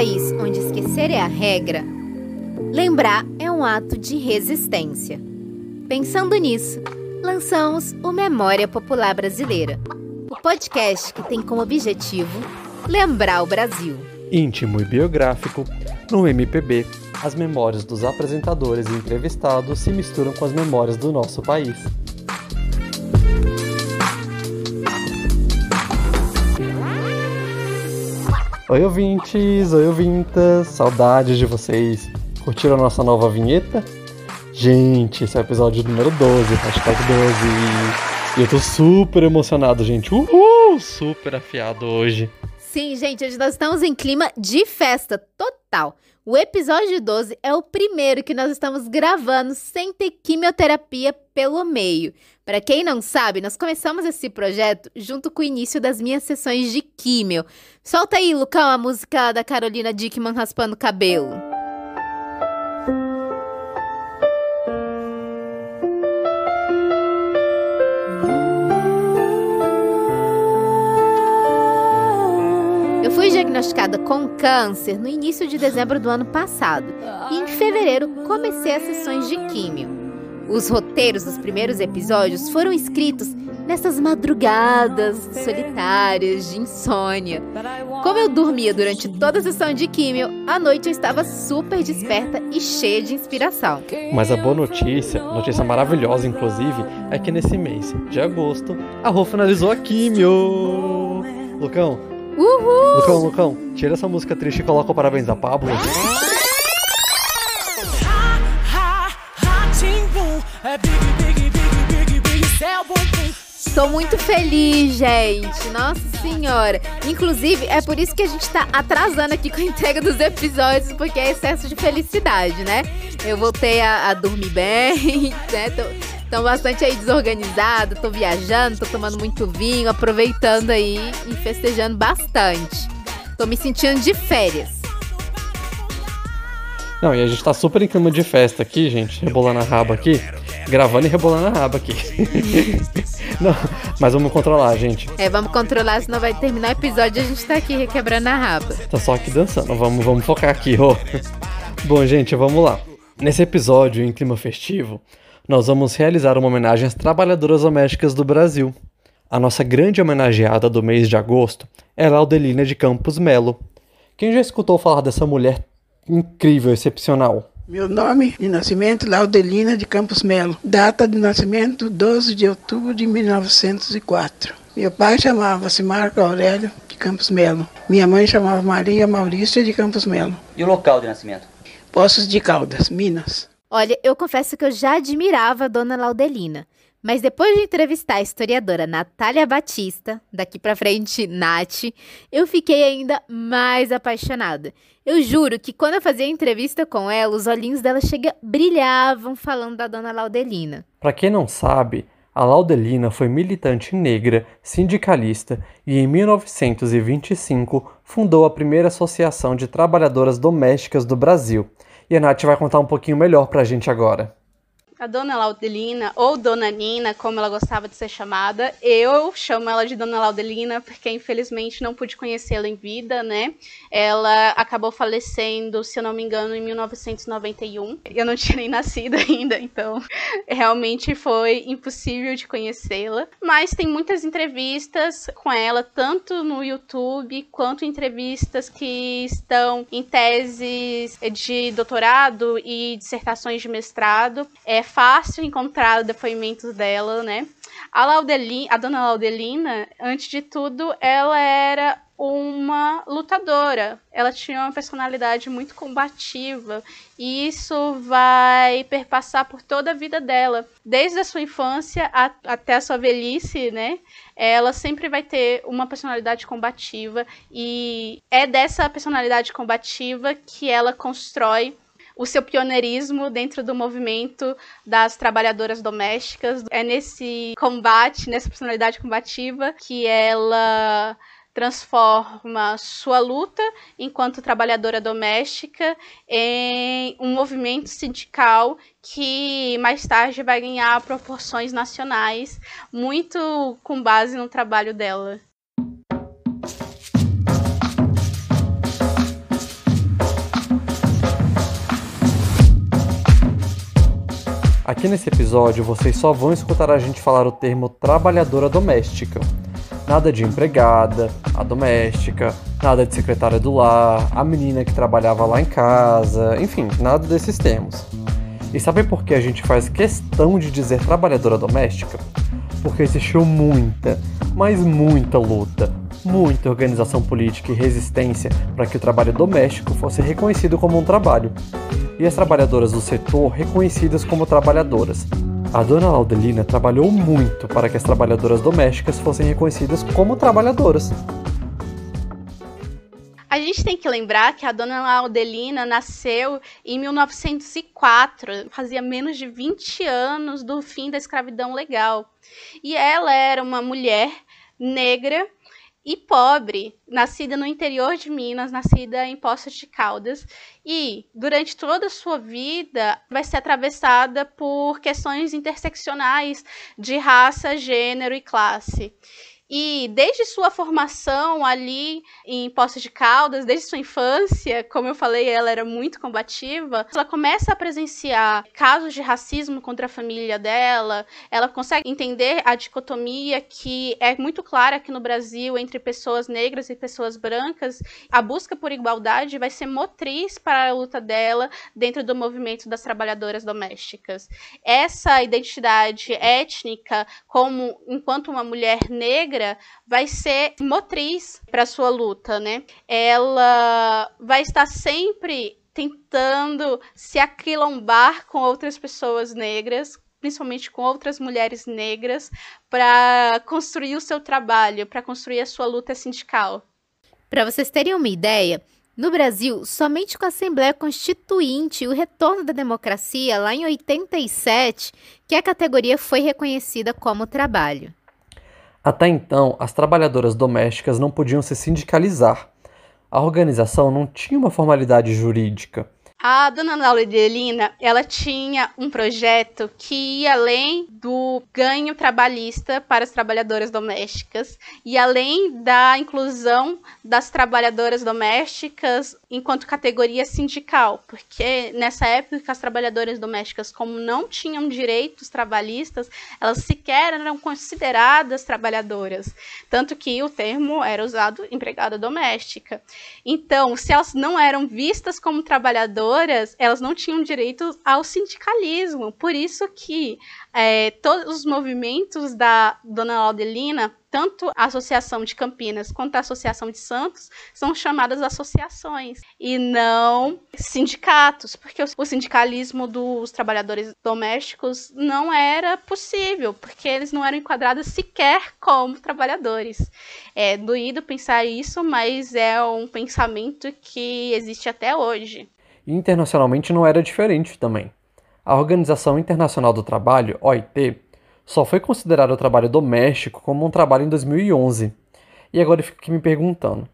país onde esquecer é a regra, lembrar é um ato de resistência. Pensando nisso, lançamos o Memória Popular Brasileira, o podcast que tem como objetivo lembrar o Brasil. Íntimo e biográfico, no MPB, as memórias dos apresentadores e entrevistados se misturam com as memórias do nosso país. Oi ouvintes, oi ouvintas, saudades de vocês. Curtiram a nossa nova vinheta? Gente, esse é o episódio número 12, hashtag 12. E eu tô super emocionado, gente. Uhul! Super afiado hoje. Sim, gente, hoje nós estamos em clima de festa total. O episódio 12 é o primeiro que nós estamos gravando sem ter quimioterapia pelo meio. Para quem não sabe, nós começamos esse projeto junto com o início das minhas sessões de químio. Solta aí, Lucão, a música da Carolina Dickman raspando o cabelo. Diagnosticada com câncer no início de dezembro do ano passado e em fevereiro comecei as sessões de químio. Os roteiros dos primeiros episódios foram escritos nessas madrugadas solitárias de insônia. Como eu dormia durante toda a sessão de químio, à noite eu estava super desperta e cheia de inspiração. Mas a boa notícia, notícia maravilhosa inclusive, é que nesse mês de agosto, a Rô finalizou a químio. Lucão, Uhul! Lucão, Lucão, tira essa música triste e coloca o parabéns a Pablo. Estou muito feliz, gente. Nossa senhora. Inclusive, é por isso que a gente tá atrasando aqui com a entrega dos episódios, porque é excesso de felicidade, né? Eu voltei a, a dormir bem, né? Tô, tô bastante aí desorganizada, tô viajando, tô tomando muito vinho, aproveitando aí e festejando bastante. Tô me sentindo de férias. Não, e a gente tá super em clima de festa aqui, gente, rebolando a raba aqui, gravando e rebolando a raba aqui. Não, mas vamos controlar, gente. É, vamos controlar, senão vai terminar o episódio e a gente tá aqui requebrando a raba. Tá só aqui dançando, vamos, vamos focar aqui, ô. Bom, gente, vamos lá. Nesse episódio, em clima festivo, nós vamos realizar uma homenagem às trabalhadoras domésticas do Brasil. A nossa grande homenageada do mês de agosto é Laudelina de Campos Melo. Quem já escutou falar dessa mulher incrível, excepcional? Meu nome de nascimento, Laudelina de Campos Melo. Data de nascimento, 12 de outubro de 1904. Meu pai chamava-se Marco Aurélio de Campos Melo. Minha mãe chamava Maria Maurícia de Campos Melo. E o local de nascimento? Poços de Caldas, Minas. Olha, eu confesso que eu já admirava a dona Laudelina. Mas depois de entrevistar a historiadora Natália Batista, daqui pra frente, Nath, eu fiquei ainda mais apaixonada. Eu juro que quando eu fazia a entrevista com ela, os olhinhos dela chega brilhavam falando da dona Laudelina. Para quem não sabe, a Laudelina foi militante negra, sindicalista e em 1925 fundou a primeira associação de trabalhadoras domésticas do Brasil. E a Nath vai contar um pouquinho melhor pra gente agora. A dona Laudelina, ou Dona Nina, como ela gostava de ser chamada, eu chamo ela de Dona Laudelina porque infelizmente não pude conhecê-la em vida, né? Ela acabou falecendo, se eu não me engano, em 1991. Eu não tinha nem nascido ainda, então realmente foi impossível de conhecê-la. Mas tem muitas entrevistas com ela, tanto no YouTube quanto entrevistas que estão em teses de doutorado e dissertações de mestrado. É fácil encontrar depoimentos dela, né? A Laudelina, a dona Laudelina, antes de tudo, ela era uma lutadora. Ela tinha uma personalidade muito combativa e isso vai perpassar por toda a vida dela, desde a sua infância a, até a sua velhice, né? Ela sempre vai ter uma personalidade combativa e é dessa personalidade combativa que ela constrói o seu pioneirismo dentro do movimento das trabalhadoras domésticas. É nesse combate, nessa personalidade combativa, que ela transforma sua luta enquanto trabalhadora doméstica em um movimento sindical que mais tarde vai ganhar proporções nacionais, muito com base no trabalho dela. Aqui nesse episódio vocês só vão escutar a gente falar o termo trabalhadora doméstica. Nada de empregada, a doméstica, nada de secretária do lar, a menina que trabalhava lá em casa, enfim, nada desses termos. E sabe por que a gente faz questão de dizer trabalhadora doméstica? Porque existiu muita, mas muita luta, muita organização política e resistência para que o trabalho doméstico fosse reconhecido como um trabalho. E as trabalhadoras do setor reconhecidas como trabalhadoras, a dona Laudelina trabalhou muito para que as trabalhadoras domésticas fossem reconhecidas como trabalhadoras. A gente tem que lembrar que a dona Laudelina nasceu em 1904, fazia menos de 20 anos do fim da escravidão legal. E ela era uma mulher negra e pobre, nascida no interior de Minas, nascida em Poços de Caldas, e durante toda a sua vida vai ser atravessada por questões interseccionais de raça, gênero e classe. E desde sua formação ali em Poços de Caldas, desde sua infância, como eu falei, ela era muito combativa, ela começa a presenciar casos de racismo contra a família dela, ela consegue entender a dicotomia que é muito clara aqui no Brasil entre pessoas negras e pessoas brancas. A busca por igualdade vai ser motriz para a luta dela dentro do movimento das trabalhadoras domésticas. Essa identidade étnica, como enquanto uma mulher negra, negra vai ser motriz para sua luta, né? Ela vai estar sempre tentando se aquilombar com outras pessoas negras, principalmente com outras mulheres negras, para construir o seu trabalho, para construir a sua luta sindical. Para vocês terem uma ideia, no Brasil, somente com a Assembleia Constituinte e o retorno da democracia lá em 87 que a categoria foi reconhecida como trabalho. Até então, as trabalhadoras domésticas não podiam se sindicalizar. A organização não tinha uma formalidade jurídica. A dona Laudelina, ela tinha um projeto que ia além do ganho trabalhista para as trabalhadoras domésticas e além da inclusão das trabalhadoras domésticas enquanto categoria sindical, porque nessa época as trabalhadoras domésticas, como não tinham direitos trabalhistas, elas sequer eram consideradas trabalhadoras, tanto que o termo era usado empregada doméstica. Então, se elas não eram vistas como trabalhadoras elas não tinham direito ao sindicalismo. Por isso que é, todos os movimentos da Dona Laudelina, tanto a Associação de Campinas quanto a Associação de Santos, são chamadas associações e não sindicatos, porque o sindicalismo dos trabalhadores domésticos não era possível, porque eles não eram enquadrados sequer como trabalhadores. É doído pensar isso, mas é um pensamento que existe até hoje. Internacionalmente não era diferente também. A Organização Internacional do Trabalho, OIT, só foi considerar o trabalho doméstico como um trabalho em 2011. E agora eu fico aqui me perguntando: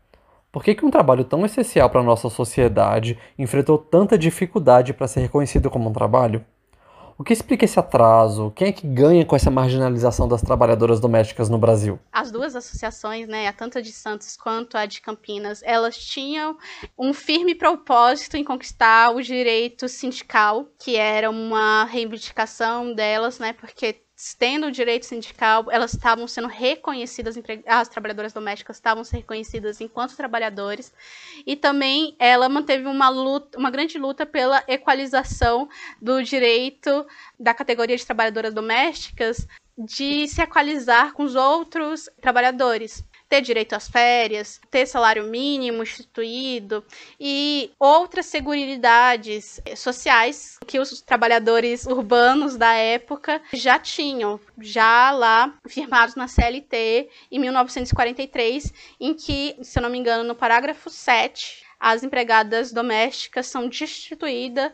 por que, que um trabalho tão essencial para a nossa sociedade enfrentou tanta dificuldade para ser reconhecido como um trabalho? O que explica esse atraso? Quem é que ganha com essa marginalização das trabalhadoras domésticas no Brasil? As duas associações, né, a tanto a de Santos quanto a de Campinas, elas tinham um firme propósito em conquistar o direito sindical, que era uma reivindicação delas, né, porque tendo o direito sindical, elas estavam sendo reconhecidas, as trabalhadoras domésticas estavam sendo reconhecidas enquanto trabalhadores, e também ela manteve uma luta, uma grande luta pela equalização do direito da categoria de trabalhadoras domésticas de se equalizar com os outros trabalhadores ter direito às férias, ter salário mínimo instituído e outras seguridades sociais que os trabalhadores urbanos da época já tinham, já lá firmados na CLT em 1943, em que, se eu não me engano, no parágrafo 7, as empregadas domésticas são destituídas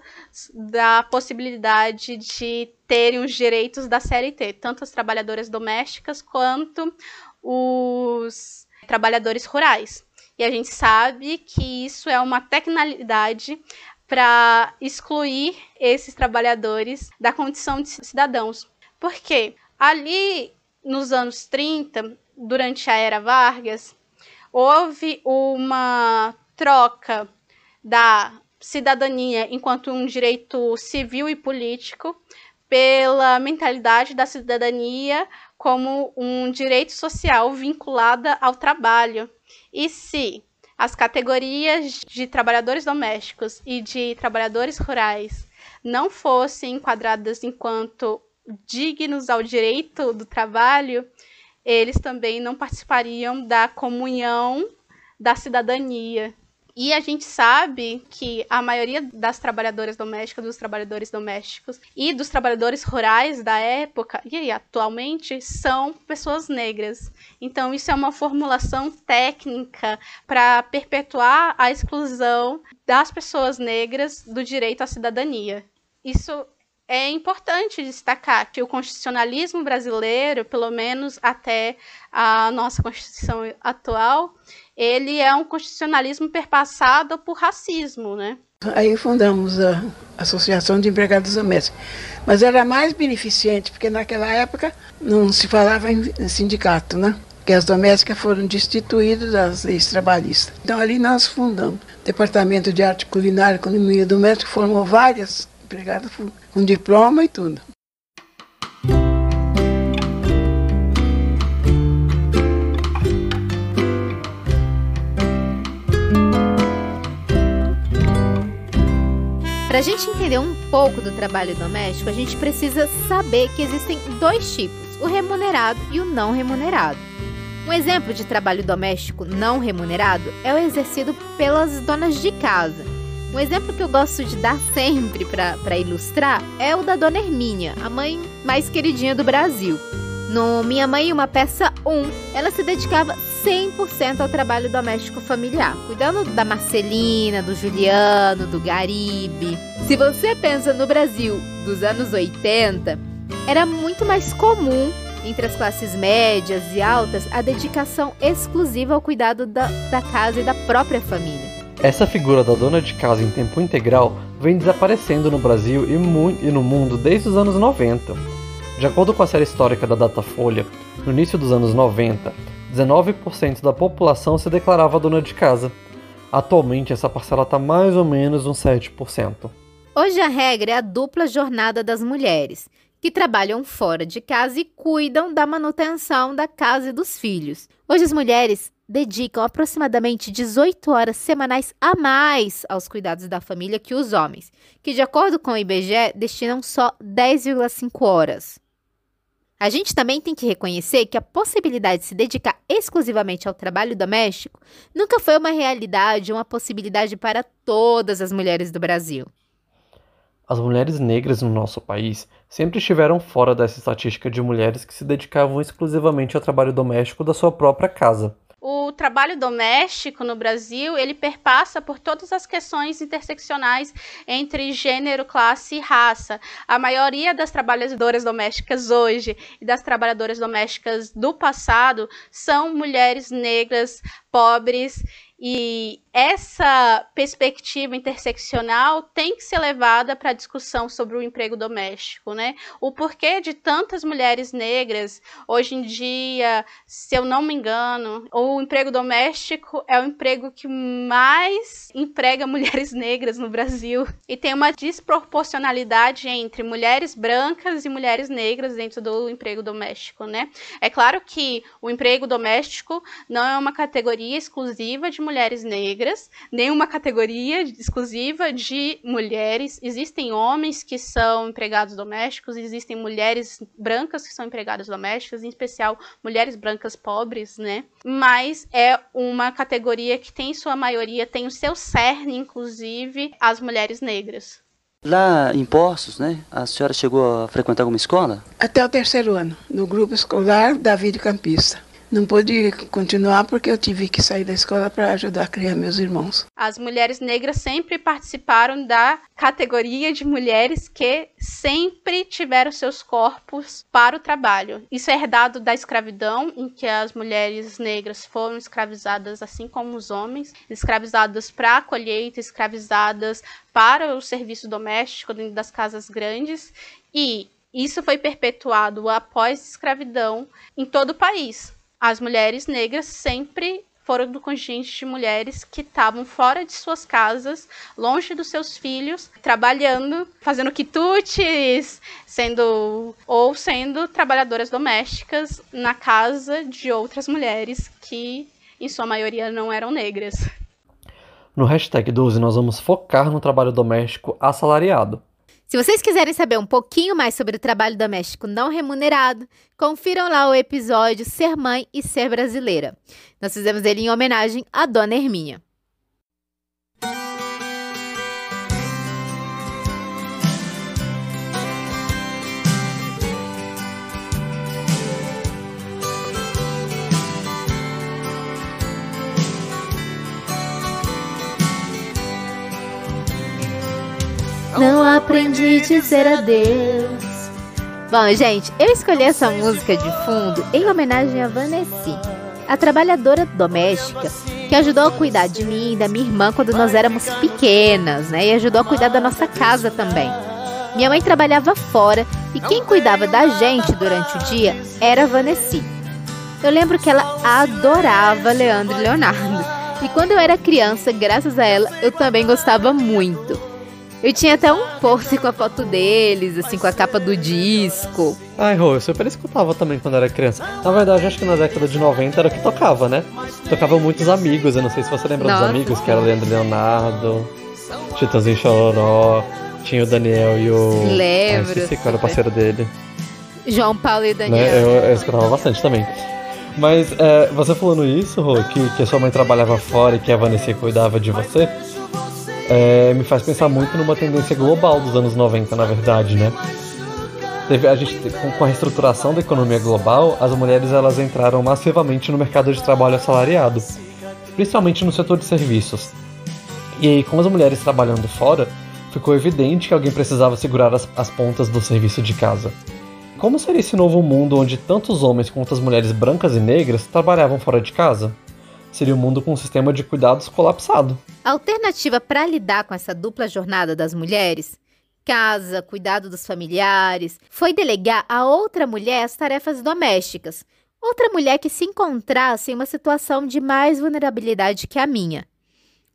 da possibilidade de terem os direitos da CLT, tanto as trabalhadoras domésticas quanto os trabalhadores rurais. E a gente sabe que isso é uma tecnalidade para excluir esses trabalhadores da condição de cidadãos. Porque ali nos anos 30, durante a era Vargas, houve uma troca da cidadania enquanto um direito civil e político pela mentalidade da cidadania como um direito social vinculada ao trabalho. E se as categorias de trabalhadores domésticos e de trabalhadores rurais não fossem enquadradas enquanto dignos ao direito do trabalho, eles também não participariam da comunhão da cidadania. E a gente sabe que a maioria das trabalhadoras domésticas, dos trabalhadores domésticos e dos trabalhadores rurais da época e atualmente são pessoas negras. Então, isso é uma formulação técnica para perpetuar a exclusão das pessoas negras do direito à cidadania. Isso é importante destacar que o constitucionalismo brasileiro, pelo menos até a nossa Constituição atual, ele é um constitucionalismo perpassado por racismo, né? Aí fundamos a Associação de Empregados Domésticos. Mas era mais beneficente, porque naquela época não se falava em sindicato, né? Porque as domésticas foram destituídas das leis trabalhistas. Então ali nós fundamos. O Departamento de Arte Culinária e Economia Doméstica formou várias empregadas com diploma e tudo. Para a gente entender um pouco do trabalho doméstico, a gente precisa saber que existem dois tipos: o remunerado e o não remunerado. Um exemplo de trabalho doméstico não remunerado é o exercido pelas donas de casa. Um exemplo que eu gosto de dar sempre para ilustrar é o da Dona Hermínia, a mãe mais queridinha do Brasil. No Minha Mãe Uma Peça 1, ela se dedicava 100% ao trabalho doméstico familiar, cuidando da Marcelina, do Juliano, do Garibe. Se você pensa no Brasil dos anos 80, era muito mais comum entre as classes médias e altas a dedicação exclusiva ao cuidado da, da casa e da própria família. Essa figura da dona de casa em tempo integral vem desaparecendo no Brasil e, e no mundo desde os anos 90. De acordo com a série histórica da Datafolha, no início dos anos 90, 19% da população se declarava dona de casa. Atualmente, essa parcela está mais ou menos uns 7%. Hoje a regra é a dupla jornada das mulheres, que trabalham fora de casa e cuidam da manutenção da casa e dos filhos. Hoje as mulheres dedicam aproximadamente 18 horas semanais a mais aos cuidados da família que os homens, que de acordo com o IBGE destinam só 10,5 horas. A gente também tem que reconhecer que a possibilidade de se dedicar exclusivamente ao trabalho doméstico nunca foi uma realidade, uma possibilidade para todas as mulheres do Brasil. As mulheres negras no nosso país sempre estiveram fora dessa estatística de mulheres que se dedicavam exclusivamente ao trabalho doméstico da sua própria casa o trabalho doméstico no Brasil ele perpassa por todas as questões interseccionais entre gênero, classe e raça. A maioria das trabalhadoras domésticas hoje e das trabalhadoras domésticas do passado são mulheres negras, pobres e essa perspectiva interseccional tem que ser levada para a discussão sobre o emprego doméstico, né? O porquê de tantas mulheres negras hoje em dia, se eu não me engano, o emprego doméstico é o emprego que mais emprega mulheres negras no Brasil e tem uma desproporcionalidade entre mulheres brancas e mulheres negras dentro do emprego doméstico, né? É claro que o emprego doméstico não é uma categoria exclusiva de mulheres negras negras, nenhuma categoria exclusiva de mulheres. Existem homens que são empregados domésticos, existem mulheres brancas que são empregadas domésticas, em especial mulheres brancas pobres, né? Mas é uma categoria que tem sua maioria, tem o seu cerne, inclusive, as mulheres negras. Lá em Poços, né? A senhora chegou a frequentar alguma escola? Até o terceiro ano, no grupo escolar David Campista. Não pude continuar porque eu tive que sair da escola para ajudar a criar meus irmãos. As mulheres negras sempre participaram da categoria de mulheres que sempre tiveram seus corpos para o trabalho. Isso é herdado da escravidão, em que as mulheres negras foram escravizadas assim como os homens, escravizadas para a colheita, escravizadas para o serviço doméstico dentro das casas grandes e isso foi perpetuado após a escravidão em todo o país as mulheres negras sempre foram do contingente de mulheres que estavam fora de suas casas, longe dos seus filhos, trabalhando, fazendo quitutes, sendo ou sendo trabalhadoras domésticas na casa de outras mulheres que, em sua maioria, não eram negras. No hashtag 12, nós vamos focar no trabalho doméstico assalariado. Se vocês quiserem saber um pouquinho mais sobre o trabalho doméstico não remunerado, confiram lá o episódio Ser Mãe e Ser Brasileira. Nós fizemos ele em homenagem à Dona Herminha. Não aprendi a dizer adeus. Bom, gente, eu escolhi essa música de fundo em homenagem a Vanessa, a trabalhadora doméstica que ajudou a cuidar de mim e da minha irmã quando nós éramos pequenas, né? E ajudou a cuidar da nossa casa também. Minha mãe trabalhava fora e quem cuidava da gente durante o dia era a Vanessa. Eu lembro que ela adorava Leandro e Leonardo. E quando eu era criança, graças a ela, eu também gostava muito. Eu tinha até um pôster com a foto deles, assim, com a capa do disco. Ai, Rô, eu super escutava também quando era criança. Na verdade, acho que na década de 90 era o que tocava, né? Tocava muitos amigos, eu não sei se você lembra Nossa. dos amigos, que era o Leandro Leonardo, Titãozinho Chororó, tinha o Daniel e o... Lembro. Ai, esqueci qual era o parceiro dele. João Paulo e Daniel. Né? Eu, eu escutava bastante também. Mas é, você falando isso, Rô, que, que a sua mãe trabalhava fora e que a Vanessa cuidava de você é, me faz pensar muito numa tendência global dos anos 90, na verdade, né? Teve, a gente, com a reestruturação da economia global, as mulheres elas entraram massivamente no mercado de trabalho assalariado, principalmente no setor de serviços. E aí, com as mulheres trabalhando fora, ficou evidente que alguém precisava segurar as, as pontas do serviço de casa. Como seria esse novo mundo onde tantos homens quanto as mulheres brancas e negras trabalhavam fora de casa? Seria um mundo com um sistema de cuidados colapsado. A alternativa para lidar com essa dupla jornada das mulheres casa, cuidado dos familiares, foi delegar a outra mulher as tarefas domésticas. Outra mulher que se encontrasse em uma situação de mais vulnerabilidade que a minha.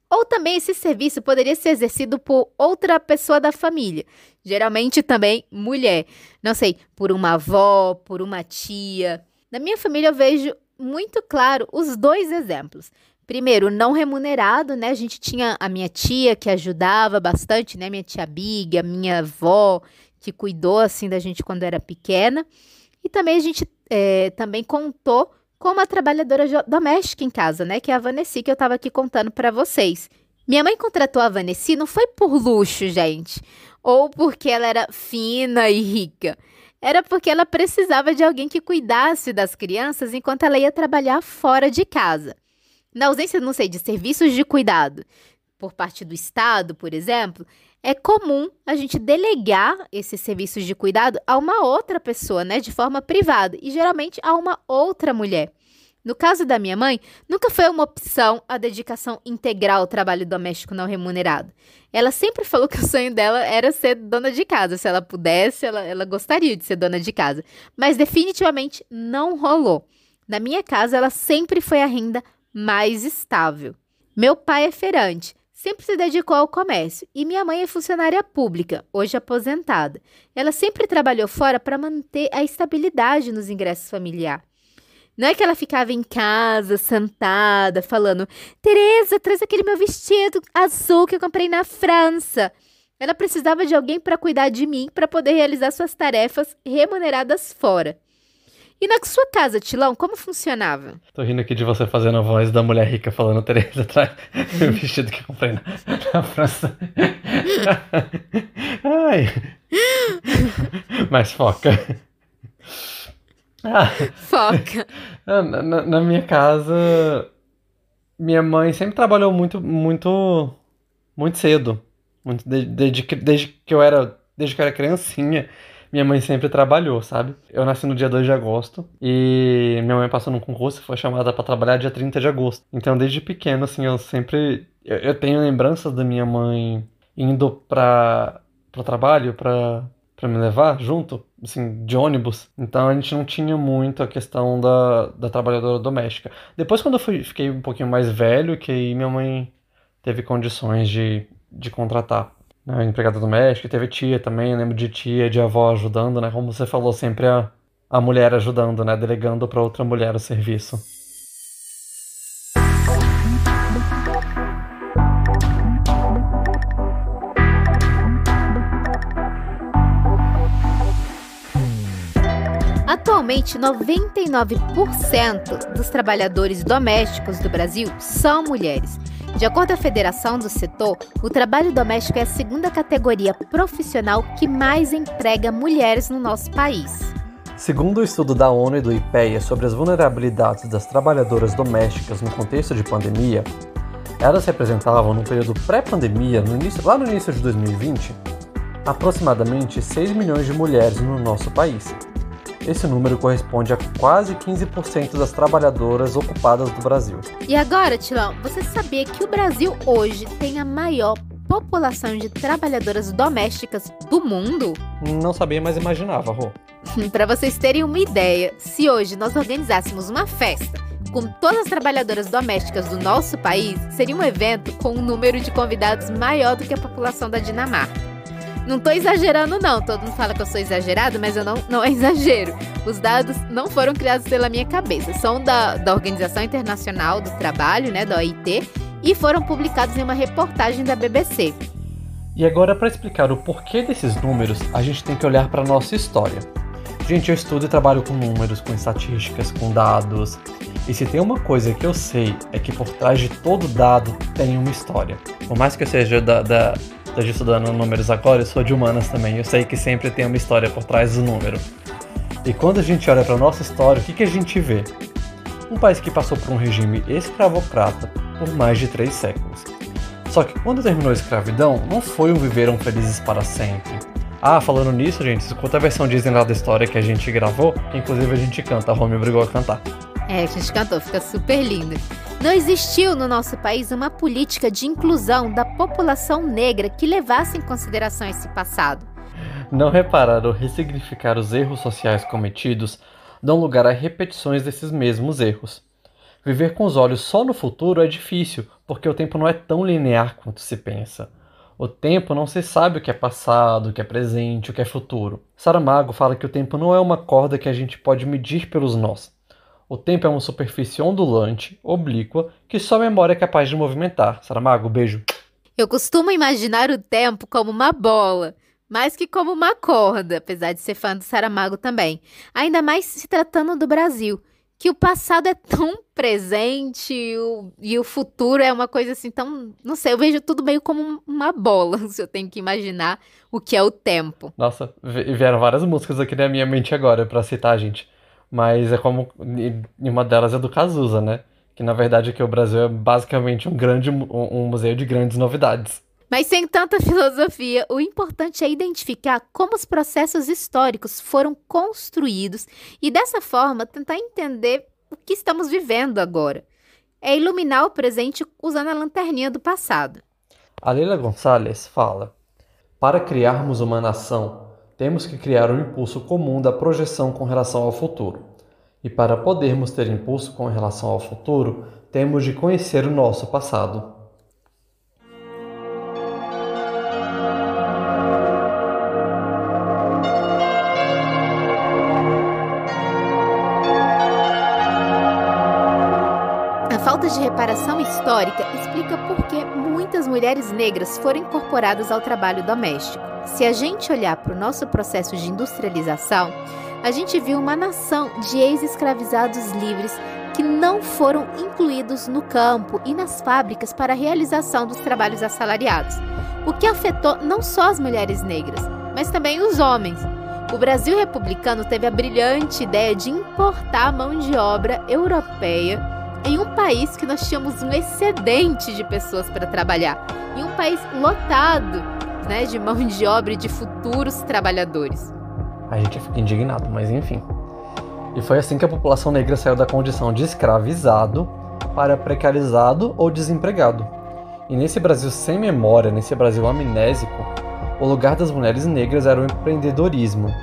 Ou também esse serviço poderia ser exercido por outra pessoa da família, geralmente também mulher. Não sei, por uma avó, por uma tia. Na minha família eu vejo muito claro os dois exemplos. Primeiro, não remunerado, né? A gente tinha a minha tia que ajudava bastante, né? Minha tia Big, a minha avó que cuidou assim da gente quando era pequena. E também a gente é, também contou com uma trabalhadora doméstica em casa, né? Que é a Vanessa que eu estava aqui contando para vocês. Minha mãe contratou a Vanessa não foi por luxo, gente, ou porque ela era fina e rica era porque ela precisava de alguém que cuidasse das crianças enquanto ela ia trabalhar fora de casa. Na ausência, não sei, de serviços de cuidado por parte do Estado, por exemplo, é comum a gente delegar esses serviços de cuidado a uma outra pessoa, né, de forma privada, e geralmente a uma outra mulher. No caso da minha mãe, nunca foi uma opção a dedicação integral ao trabalho doméstico não remunerado. Ela sempre falou que o sonho dela era ser dona de casa. Se ela pudesse, ela, ela gostaria de ser dona de casa. Mas definitivamente não rolou. Na minha casa, ela sempre foi a renda mais estável. Meu pai é feirante, sempre se dedicou ao comércio e minha mãe é funcionária pública, hoje aposentada. Ela sempre trabalhou fora para manter a estabilidade nos ingressos familiares. Não é que ela ficava em casa, sentada, falando: Tereza, traz aquele meu vestido azul que eu comprei na França. Ela precisava de alguém para cuidar de mim, para poder realizar suas tarefas remuneradas fora. E na sua casa, Tilão, como funcionava? Tô rindo aqui de você fazendo a voz da mulher rica falando, Tereza, traz o vestido que comprei na, na França. Ai. Mas foca. Ah, Foca. Na, na, na, minha casa, minha mãe sempre trabalhou muito, muito, muito cedo. Muito, desde, desde, que eu era, desde que eu era criancinha, minha mãe sempre trabalhou, sabe? Eu nasci no dia 2 de agosto e minha mãe passou num concurso e foi chamada para trabalhar dia 30 de agosto. Então, desde pequeno, assim, eu sempre. Eu, eu tenho lembranças da minha mãe indo para o trabalho para me levar junto assim, de ônibus. Então a gente não tinha muito a questão da, da trabalhadora doméstica. Depois, quando eu fui, fiquei um pouquinho mais velho, que aí minha mãe teve condições de, de contratar né, empregada doméstica, teve tia também, eu lembro de tia, de avó ajudando, né? Como você falou, sempre a, a mulher ajudando, né? Delegando para outra mulher o serviço. Atualmente, 99% dos trabalhadores domésticos do Brasil são mulheres. De acordo com a Federação do Setor, o trabalho doméstico é a segunda categoria profissional que mais emprega mulheres no nosso país. Segundo o estudo da ONU e do IPEA sobre as vulnerabilidades das trabalhadoras domésticas no contexto de pandemia, elas representavam no período pré-pandemia, lá no início de 2020, aproximadamente 6 milhões de mulheres no nosso país, esse número corresponde a quase 15% das trabalhadoras ocupadas do Brasil. E agora, Tilão, você sabia que o Brasil hoje tem a maior população de trabalhadoras domésticas do mundo? Não sabia, mas imaginava, Rô. Para vocês terem uma ideia, se hoje nós organizássemos uma festa com todas as trabalhadoras domésticas do nosso país, seria um evento com um número de convidados maior do que a população da Dinamarca. Não tô exagerando, não. Todo mundo fala que eu sou exagerado, mas eu não, não é exagero. Os dados não foram criados pela minha cabeça. São da, da Organização Internacional do Trabalho, né, da OIT, e foram publicados em uma reportagem da BBC. E agora, para explicar o porquê desses números, a gente tem que olhar para a nossa história. Gente, eu estudo e trabalho com números, com estatísticas, com dados. E se tem uma coisa que eu sei é que por trás de todo dado tem uma história. Por mais que eu seja da, da esteja estudando números agora, eu sou de humanas também. Eu sei que sempre tem uma história por trás do número. E quando a gente olha para a nossa história, o que, que a gente vê? Um país que passou por um regime escravocrata por mais de três séculos. Só que quando terminou a escravidão, não foi um viveram felizes para sempre. Ah, falando nisso, gente, escuta a versão Disney lá da história que a gente gravou, que inclusive a gente canta, a Rome obrigou a cantar. É, a gente cantou, fica super lindo. Não existiu no nosso país uma política de inclusão da população negra que levasse em consideração esse passado. Não reparar ou ressignificar os erros sociais cometidos dão lugar a repetições desses mesmos erros. Viver com os olhos só no futuro é difícil, porque o tempo não é tão linear quanto se pensa. O tempo não se sabe o que é passado, o que é presente, o que é futuro. Saramago fala que o tempo não é uma corda que a gente pode medir pelos nós. O tempo é uma superfície ondulante, oblíqua, que só a memória é capaz de movimentar. Saramago, beijo. Eu costumo imaginar o tempo como uma bola, mais que como uma corda, apesar de ser fã do Saramago também. Ainda mais se tratando do Brasil, que o passado é tão presente e o, e o futuro é uma coisa assim tão. Não sei, eu vejo tudo meio como uma bola, se eu tenho que imaginar o que é o tempo. Nossa, vieram várias músicas aqui na minha mente agora para citar, gente. Mas é como. E uma delas é do Cazuza, né? Que na verdade aqui o Brasil é basicamente um grande um museu de grandes novidades. Mas sem tanta filosofia, o importante é identificar como os processos históricos foram construídos e dessa forma tentar entender o que estamos vivendo agora. É iluminar o presente usando a lanterninha do passado. A Leila Gonçalves fala: Para criarmos uma nação, temos que criar um impulso comum da projeção com relação ao futuro. E para podermos ter impulso com relação ao futuro, temos de conhecer o nosso passado. A falta de reparação histórica explica por que muitas mulheres negras foram incorporadas ao trabalho doméstico. Se a gente olhar para o nosso processo de industrialização, a gente viu uma nação de ex-escravizados livres que não foram incluídos no campo e nas fábricas para a realização dos trabalhos assalariados, o que afetou não só as mulheres negras, mas também os homens. O Brasil republicano teve a brilhante ideia de importar mão de obra europeia em um país que nós tínhamos um excedente de pessoas para trabalhar, em um país lotado né, de mão de obra e de futuros trabalhadores. A gente fica indignado, mas enfim. E foi assim que a população negra saiu da condição de escravizado para precarizado ou desempregado. E nesse Brasil sem memória, nesse Brasil amnésico, o lugar das mulheres negras era o empreendedorismo.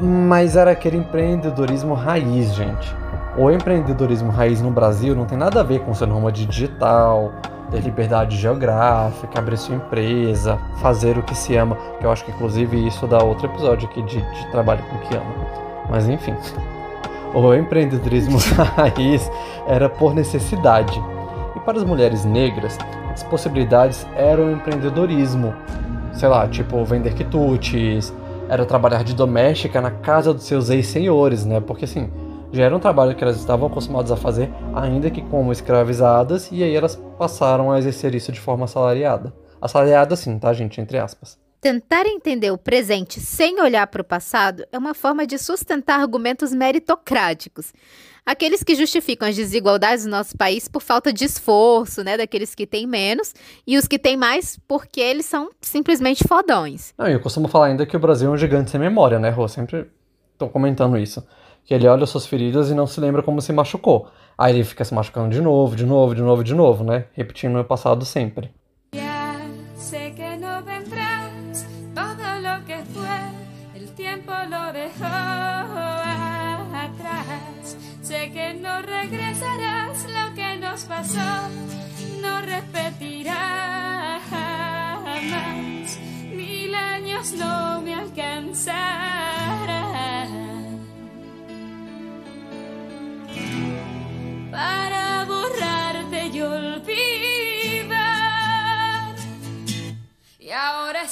Mas era aquele empreendedorismo raiz, gente. O empreendedorismo raiz no Brasil não tem nada a ver com ser nômade digital, ter liberdade geográfica, abrir sua empresa, fazer o que se ama. Eu acho que inclusive isso dá outro episódio aqui de, de trabalho com o que ama. Mas enfim. O empreendedorismo raiz era por necessidade. E para as mulheres negras, as possibilidades eram o empreendedorismo. Sei lá, tipo vender quitutes, era trabalhar de doméstica na casa dos seus ex-senhores, né? Porque assim, já era um trabalho que elas estavam acostumadas a fazer, ainda que como escravizadas, e aí elas passaram a exercer isso de forma assalariada. Assalariada sim, tá, gente? Entre aspas. Tentar entender o presente sem olhar para o passado é uma forma de sustentar argumentos meritocráticos. Aqueles que justificam as desigualdades do nosso país por falta de esforço, né, daqueles que têm menos, e os que têm mais porque eles são simplesmente fodões. Não, eu costumo falar ainda que o Brasil é um gigante sem memória, né, Rô? Sempre tô comentando isso que ele olha suas feridas e não se lembra como se machucou. Aí ele fica se machucando de novo, de novo, de novo, de novo, né? Repetindo o passado sempre. Mil no me alcanzarán. Para borrarte y olvidar.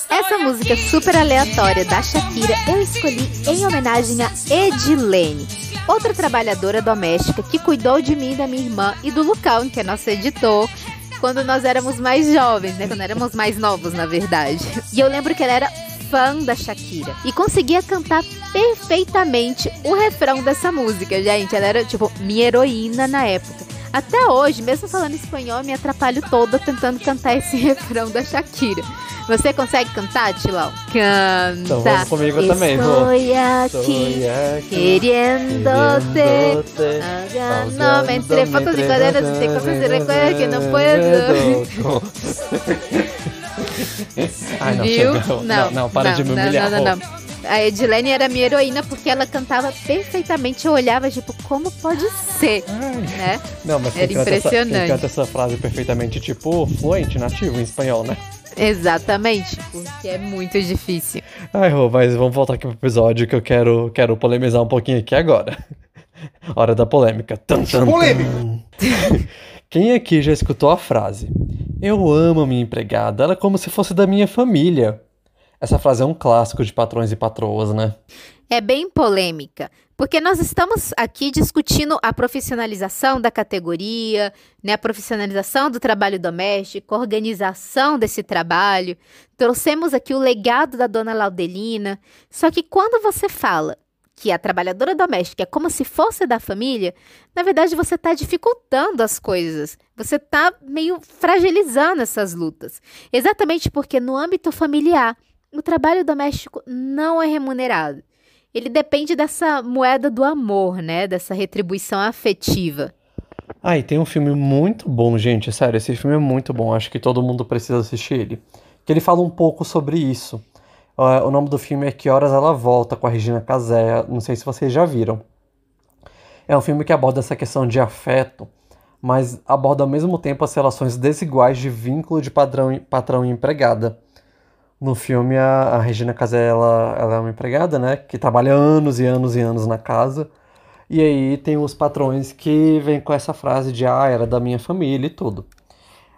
Essa música super aleatória da Shakira eu escolhi em homenagem a Edilene, outra trabalhadora doméstica que cuidou de mim, da minha irmã e do Lucão, que é nosso editor, quando nós éramos mais jovens, né? Quando éramos mais novos, na verdade. E eu lembro que ela era fã da Shakira e conseguia cantar perfeitamente o refrão dessa música, gente. Ela era, tipo, minha heroína na época. Até hoje, mesmo falando espanhol, me atrapalho toda tentando cantar esse refrão da Shakira. Você consegue cantar, Tilão? Canta. Então vamos comigo também, vou. Aqui, aqui, queriéndote. No me entre fotos y y cosas que no puedo. Ai, não, Viu? Não, não, não, para não, de me humilhar. Não, não, não, A Edilene era minha heroína porque ela cantava perfeitamente. Eu olhava, tipo, como pode ser? Né? Não, mas era quem impressionante. Canta essa, quem canta essa frase perfeitamente, tipo, fluente, nativo em espanhol, né? Exatamente, porque é muito difícil. Ai, Rô, mas vamos voltar aqui pro episódio que eu quero, quero polemizar um pouquinho aqui agora. Hora da polêmica. Tum, tum, Polêmica! Quem aqui já escutou a frase? Eu amo a minha empregada, ela é como se fosse da minha família. Essa frase é um clássico de patrões e patroas, né? É bem polêmica, porque nós estamos aqui discutindo a profissionalização da categoria, né, a profissionalização do trabalho doméstico, a organização desse trabalho. Trouxemos aqui o legado da dona Laudelina. Só que quando você fala que a trabalhadora doméstica é como se fosse da família, na verdade você está dificultando as coisas. Você está meio fragilizando essas lutas. Exatamente porque no âmbito familiar, o trabalho doméstico não é remunerado. Ele depende dessa moeda do amor, né? Dessa retribuição afetiva. Ah, e tem um filme muito bom, gente. Sério, esse filme é muito bom. Acho que todo mundo precisa assistir ele. Que ele fala um pouco sobre isso. Uh, o nome do filme é Que Horas Ela Volta, com a Regina Casé. Não sei se vocês já viram. É um filme que aborda essa questão de afeto, mas aborda ao mesmo tempo as relações desiguais de vínculo de padrão, patrão e empregada. No filme, a, a Regina Casé, ela, ela é uma empregada, né? Que trabalha anos e anos e anos na casa. E aí tem os patrões que vêm com essa frase de, ah, era da minha família e tudo.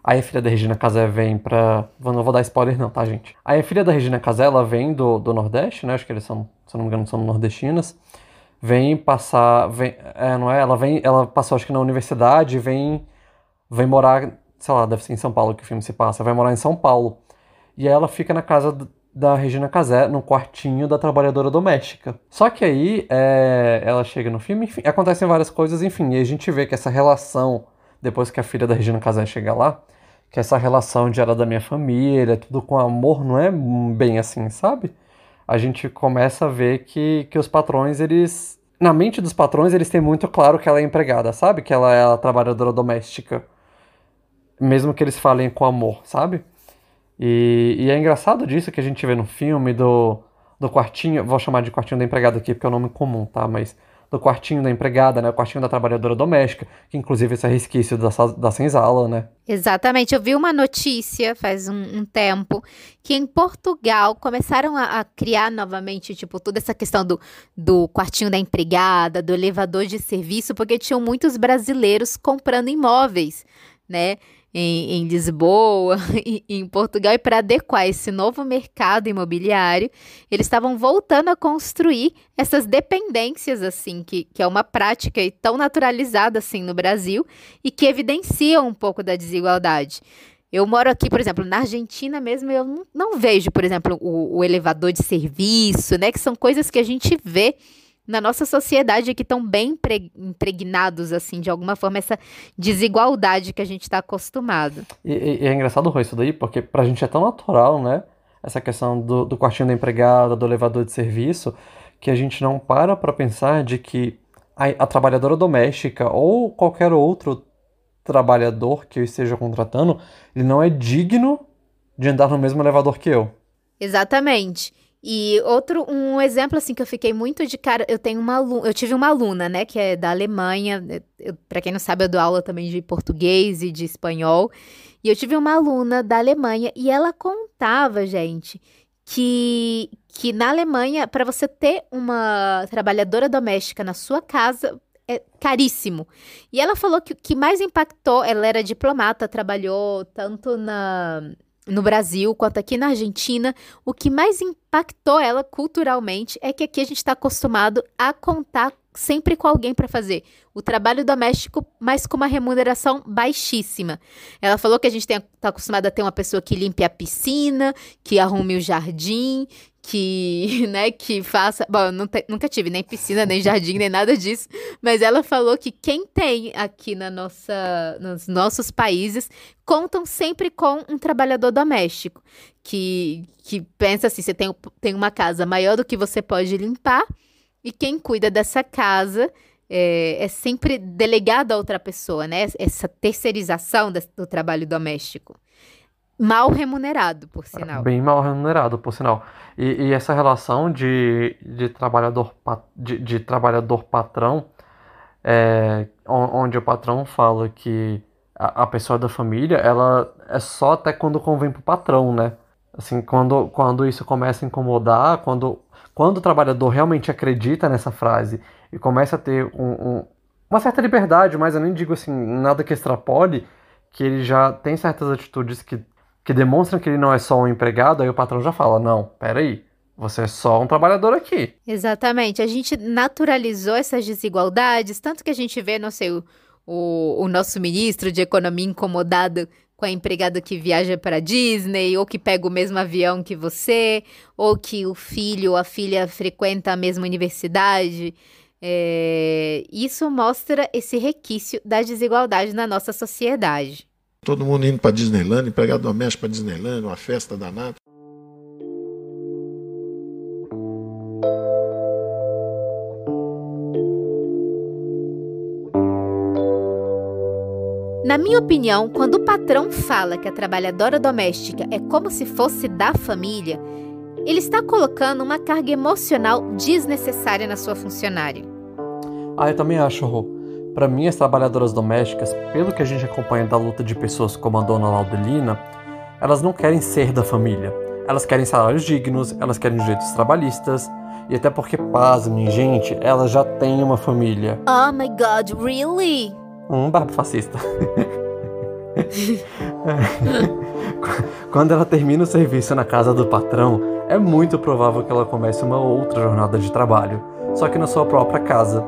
Aí a filha da Regina Casé vem pra... Não vou dar spoiler não, tá, gente? Aí a filha da Regina Casé, ela vem do, do Nordeste, né? Acho que eles são, se eu não me engano, são nordestinas. Vem passar... Vem, é, não é? Ela vem... Ela passou, acho que na universidade, vem... Vem morar... Sei lá, deve ser em São Paulo que o filme se passa. Vai morar em São Paulo. E ela fica na casa da Regina Casé, no quartinho da trabalhadora doméstica. Só que aí é, ela chega no filme, enfim, acontecem várias coisas, enfim, e a gente vê que essa relação, depois que a filha da Regina Casé chega lá, que essa relação de ela da minha família, tudo com amor, não é bem assim, sabe? A gente começa a ver que, que os patrões, eles. Na mente dos patrões, eles têm muito claro que ela é empregada, sabe? Que ela é a trabalhadora doméstica. Mesmo que eles falem com amor, sabe? E, e, é engraçado disso que a gente vê no filme do, do quartinho, vou chamar de quartinho da empregada aqui porque é o um nome comum, tá? Mas do quartinho da empregada, né? O quartinho da trabalhadora doméstica, que inclusive esse é resquício da, da senzala, né? Exatamente. Eu vi uma notícia faz um, um tempo que em Portugal começaram a, a, criar novamente, tipo, toda essa questão do, do quartinho da empregada, do elevador de serviço, porque tinham muitos brasileiros comprando imóveis, né? Em, em Lisboa, em Portugal, e para adequar esse novo mercado imobiliário, eles estavam voltando a construir essas dependências, assim, que, que é uma prática tão naturalizada assim no Brasil e que evidencia um pouco da desigualdade. Eu moro aqui, por exemplo, na Argentina mesmo, eu não, não vejo, por exemplo, o, o elevador de serviço, né? Que são coisas que a gente vê na nossa sociedade que estão bem impregnados, assim, de alguma forma, essa desigualdade que a gente está acostumado. E, e, é engraçado, Rô, isso daí, porque pra gente é tão natural, né? Essa questão do, do quartinho da empregada, do elevador de serviço, que a gente não para pra pensar de que a, a trabalhadora doméstica ou qualquer outro trabalhador que eu esteja contratando, ele não é digno de andar no mesmo elevador que eu. Exatamente. E outro, um exemplo assim que eu fiquei muito de cara, eu tenho uma eu tive uma aluna, né, que é da Alemanha, para quem não sabe, eu dou aula também de português e de espanhol. E eu tive uma aluna da Alemanha e ela contava, gente, que que na Alemanha, para você ter uma trabalhadora doméstica na sua casa, é caríssimo. E ela falou que o que mais impactou, ela era diplomata, trabalhou tanto na no Brasil quanto aqui na Argentina, o que mais impactou ela culturalmente é que aqui a gente está acostumado a contar sempre com alguém para fazer o trabalho doméstico, mas com uma remuneração baixíssima. Ela falou que a gente está acostumado a ter uma pessoa que limpe a piscina, que arrume o jardim, que, né, que faça. Bom, te, nunca tive nem piscina, nem jardim, nem nada disso. Mas ela falou que quem tem aqui na nossa, nos nossos países contam sempre com um trabalhador doméstico. Que, que pensa assim: você tem, tem uma casa maior do que você pode limpar, e quem cuida dessa casa. É, é sempre delegado a outra pessoa, né? Essa terceirização do trabalho doméstico mal remunerado, por sinal. Bem mal remunerado, por sinal. E, e essa relação de, de trabalhador de, de trabalhador patrão, é, onde o patrão fala que a, a, pessoa da família, ela é só até quando convém pro patrão, né? Assim, quando, quando isso começa a incomodar, quando, quando o trabalhador realmente acredita nessa frase e começa a ter um, um, uma certa liberdade, mas eu nem digo assim, nada que extrapole, que ele já tem certas atitudes que que demonstram que ele não é só um empregado, aí o patrão já fala: não, peraí, você é só um trabalhador aqui. Exatamente. A gente naturalizou essas desigualdades, tanto que a gente vê, não sei, o, o, nosso ministro de Economia incomodado com a empregada que viaja para Disney, ou que pega o mesmo avião que você, ou que o filho ou a filha frequenta a mesma universidade. É... Isso mostra esse requício da desigualdade na nossa sociedade. Todo mundo indo para Disneyland, empregado doméstico para Disneyland, uma festa danada. Na minha opinião, quando o patrão fala que a trabalhadora doméstica é como se fosse da família, ele está colocando uma carga emocional desnecessária na sua funcionária. Ah, eu também acho, Rô. Para mim, as trabalhadoras domésticas, pelo que a gente acompanha da luta de pessoas como a dona Laudelina, elas não querem ser da família. Elas querem salários dignos, elas querem direitos trabalhistas, e até porque, pasmem, gente, elas já têm uma família. Oh my god, really? Um barbo fascista. Quando ela termina o serviço na casa do patrão, é muito provável que ela comece uma outra jornada de trabalho, só que na sua própria casa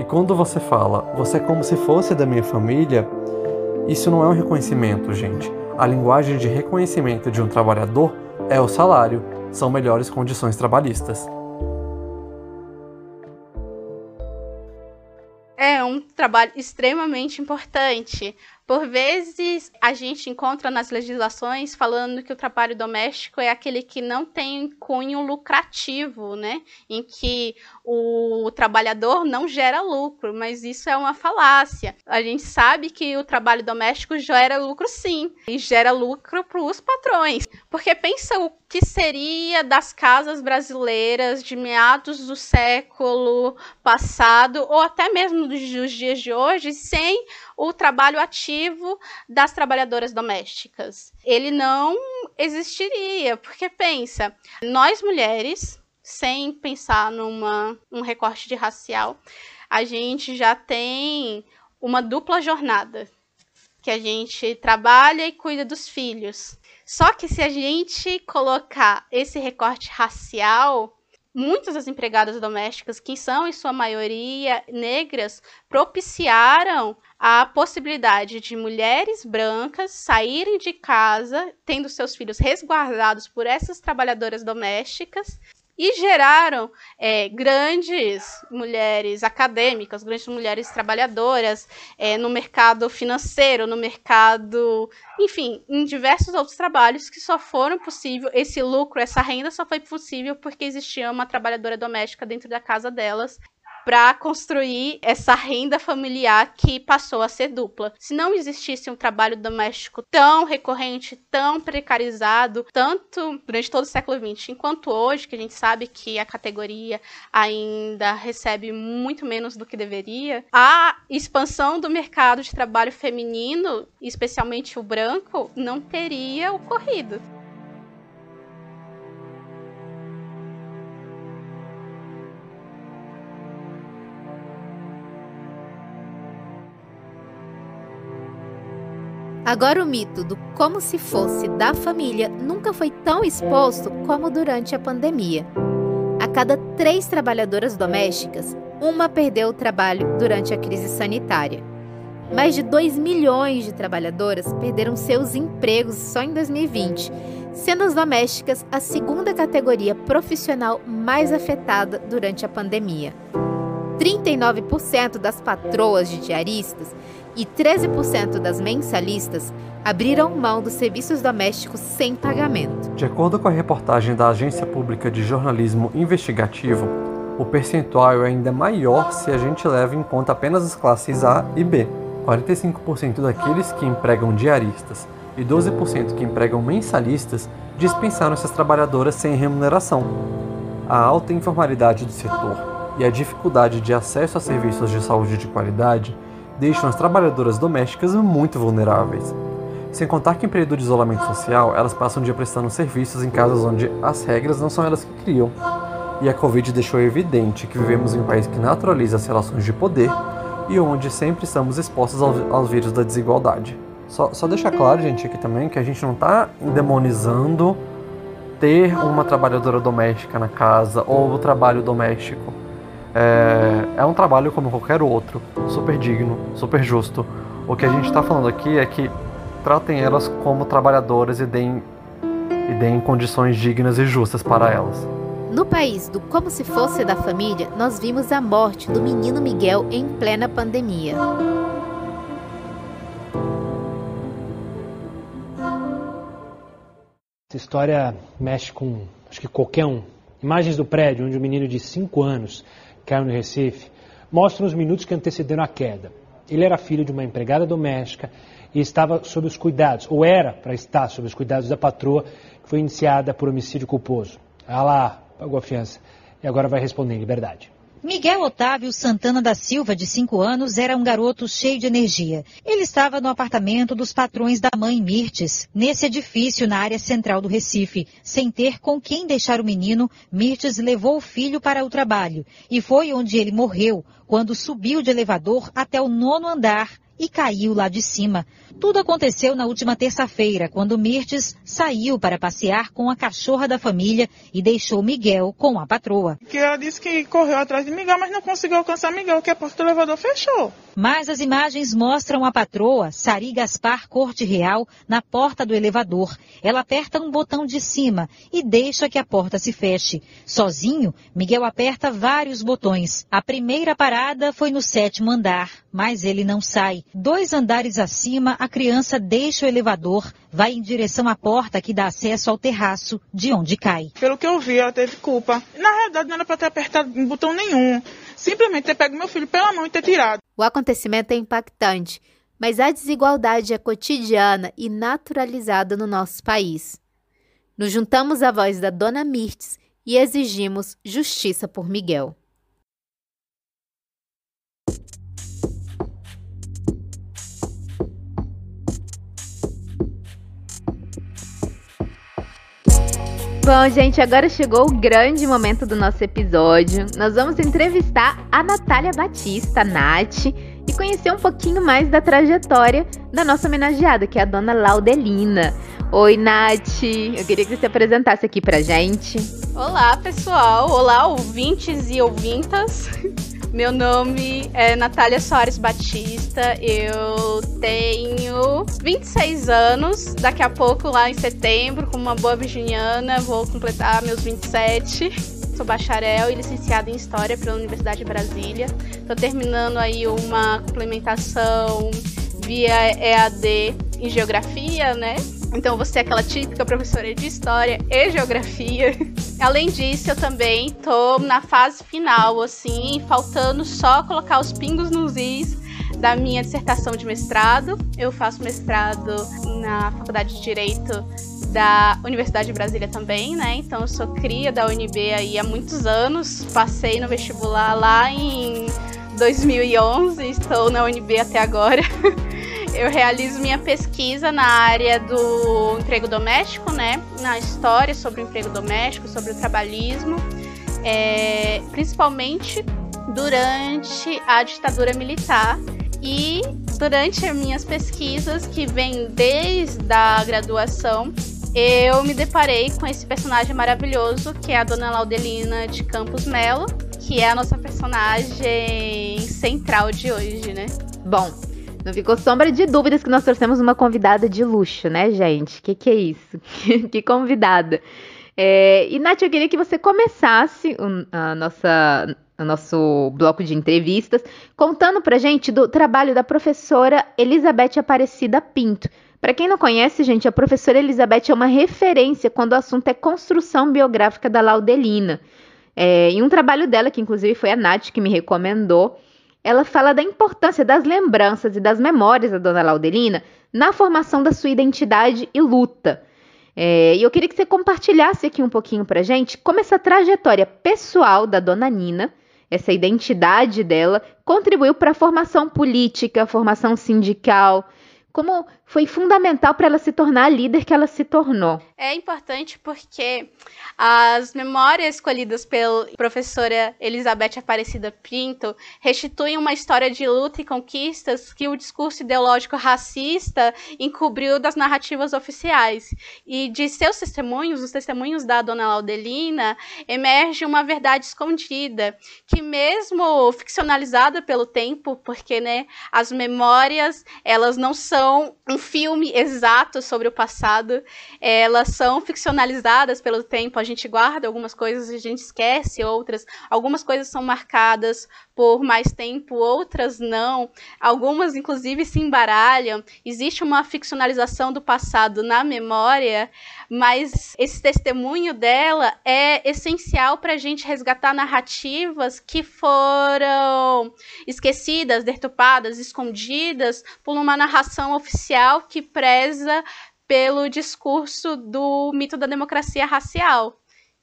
e quando você fala, você é como se fosse da minha família, isso não é um reconhecimento, gente. A linguagem de reconhecimento de um trabalhador é o salário, são melhores condições trabalhistas. É um trabalho extremamente importante, Por vezes a gente encontra nas legislações falando que o trabalho doméstico é aquele que não tem cunho lucrativo, né? Em que o trabalhador não gera lucro, mas isso é uma falácia. A gente sabe que o trabalho doméstico gera lucro sim, e gera lucro para os patrões. Porque pensa o que seria das casas brasileiras de meados do século passado, ou até mesmo dos dias de hoje, sem o trabalho ativo das trabalhadoras domésticas. Ele não existiria, porque pensa, nós mulheres, sem pensar numa um recorte de racial, a gente já tem uma dupla jornada, que a gente trabalha e cuida dos filhos. Só que se a gente colocar esse recorte racial, muitas das empregadas domésticas, que são em sua maioria negras, propiciaram a possibilidade de mulheres brancas saírem de casa, tendo seus filhos resguardados por essas trabalhadoras domésticas e geraram é, grandes mulheres acadêmicas, grandes mulheres trabalhadoras é, no mercado financeiro, no mercado, enfim, em diversos outros trabalhos que só foram possível, esse lucro, essa renda só foi possível porque existia uma trabalhadora doméstica dentro da casa delas para construir essa renda familiar que passou a ser dupla. Se não existisse um trabalho doméstico tão recorrente, tão precarizado, tanto durante todo o século XX, enquanto hoje, que a gente sabe que a categoria ainda recebe muito menos do que deveria, a expansão do mercado de trabalho feminino, especialmente o branco, não teria ocorrido. Agora, o mito do como se fosse da família nunca foi tão exposto como durante a pandemia. A cada três trabalhadoras domésticas, uma perdeu o trabalho durante a crise sanitária. Mais de 2 milhões de trabalhadoras perderam seus empregos só em 2020, sendo as domésticas a segunda categoria profissional mais afetada durante a pandemia. 39% das patroas de diaristas e 13% das mensalistas abriram mão dos serviços domésticos sem pagamento. De acordo com a reportagem da Agência Pública de Jornalismo Investigativo, o percentual é ainda maior se a gente leva em conta apenas as classes A e B. 45% daqueles que empregam diaristas e 12% que empregam mensalistas dispensaram essas trabalhadoras sem remuneração. A alta informalidade do setor e a dificuldade de acesso a serviços de saúde de qualidade deixam as trabalhadoras domésticas muito vulneráveis. Sem contar que em período de isolamento social, elas passam o dia prestando serviços em casas onde as regras não são elas que criam. E a Covid deixou evidente que vivemos em um país que naturaliza as relações de poder e onde sempre estamos expostos ao, aos vírus da desigualdade. Só, só deixar claro, gente, aqui também que a gente não está demonizando ter uma trabalhadora doméstica na casa ou o trabalho doméstico. É, é um trabalho como qualquer outro, super digno, super justo. O que a gente está falando aqui é que tratem elas como trabalhadoras e deem, e deem condições dignas e justas para elas. No país do Como Se Fosse da Família, nós vimos a morte do menino Miguel em plena pandemia. Essa história mexe com, acho que qualquer um. Imagens do prédio onde um menino de 5 anos caiu no Recife, mostram os minutos que antecederam a queda. Ele era filho de uma empregada doméstica e estava sob os cuidados, ou era para estar sob os cuidados da patroa, que foi iniciada por homicídio culposo. Ela pagou a fiança e agora vai responder em liberdade. Miguel Otávio Santana da Silva, de 5 anos, era um garoto cheio de energia. Ele estava no apartamento dos patrões da mãe Mirtes, nesse edifício na área central do Recife. Sem ter com quem deixar o menino, Mirtes levou o filho para o trabalho e foi onde ele morreu, quando subiu de elevador até o nono andar e caiu lá de cima. Tudo aconteceu na última terça-feira, quando Mirtes saiu para passear com a cachorra da família e deixou Miguel com a patroa. Que ela disse que correu atrás de Miguel, mas não conseguiu alcançar Miguel, que a porta do elevador fechou. Mas as imagens mostram a patroa, Sari Gaspar Corte Real, na porta do elevador. Ela aperta um botão de cima e deixa que a porta se feche. Sozinho, Miguel aperta vários botões. A primeira parada foi no sétimo andar, mas ele não sai. Dois andares acima, a criança deixa o elevador, vai em direção à porta que dá acesso ao terraço, de onde cai. Pelo que eu vi, ela teve culpa. Na realidade, não era para ter apertado botão nenhum. Simplesmente ter pego meu filho pela mão e ter tirado. O acontecimento é impactante, mas a desigualdade é cotidiana e naturalizada no nosso país. Nos juntamos à voz da Dona Mirtes e exigimos justiça por Miguel. Bom, gente, agora chegou o grande momento do nosso episódio. Nós vamos entrevistar a Natália Batista, Nath, e conhecer um pouquinho mais da trajetória da nossa homenageada, que é a dona Laudelina. Oi, Nath. Eu queria que você se apresentasse aqui pra gente. Olá, pessoal. Olá, ouvintes e ouvintas. Meu nome é Natália Soares Batista, eu tenho 26 anos. Daqui a pouco, lá em setembro, como uma boa virginiana, vou completar meus 27. Sou bacharel e licenciada em História pela Universidade de Brasília. Estou terminando aí uma complementação via EAD em Geografia, né? Então você é aquela típica professora de história e geografia. Além disso, eu também tô na fase final, assim, faltando só colocar os pingos nos is da minha dissertação de mestrado. Eu faço mestrado na Faculdade de Direito da Universidade de Brasília também, né? Então eu sou cria da UNB aí há muitos anos. Passei no vestibular lá em 2011, estou na UNB até agora. eu realizo minha pesquisa na área do emprego doméstico, né? Na história sobre o emprego doméstico, sobre o trabalhismo, é, principalmente durante a ditadura militar e durante as minhas pesquisas, que vêm desde a graduação, eu me deparei com esse personagem maravilhoso que é a Dona Laudelina de Campos Melo, que é a nossa personagem central de hoje, né? Bom, não ficou sombra de dúvidas que nós trouxemos uma convidada de luxo, né, gente? Que que é isso? que convidada. É, e, Nath, eu queria que você começasse a nossa, o nosso bloco de entrevistas contando pra gente do trabalho da professora Elizabeth Aparecida Pinto. Para quem não conhece, gente, a professora Elizabeth é uma referência quando o assunto é construção biográfica da Laudelina. É, um trabalho dela, que inclusive foi a Nath que me recomendou, ela fala da importância das lembranças e das memórias da dona Laudelina na formação da sua identidade e luta. É, e eu queria que você compartilhasse aqui um pouquinho pra gente como essa trajetória pessoal da dona Nina, essa identidade dela, contribuiu para a formação política, formação sindical, como foi fundamental para ela se tornar a líder que ela se tornou. É importante porque as memórias escolhidas pela professora Elizabeth Aparecida Pinto restituem uma história de luta e conquistas que o discurso ideológico racista encobriu das narrativas oficiais. E de seus testemunhos, os testemunhos da dona Laudelina, emerge uma verdade escondida, que mesmo ficcionalizada pelo tempo, porque né, as memórias elas não são um filme exato sobre o passado, elas são ficcionalizadas pelo tempo, a gente guarda algumas coisas a gente esquece outras, algumas coisas são marcadas por mais tempo, outras não, algumas inclusive se embaralham, existe uma ficcionalização do passado na memória, mas esse testemunho dela é essencial para a gente resgatar narrativas que foram esquecidas, deturpadas, escondidas por uma narração oficial que preza pelo discurso do mito da democracia racial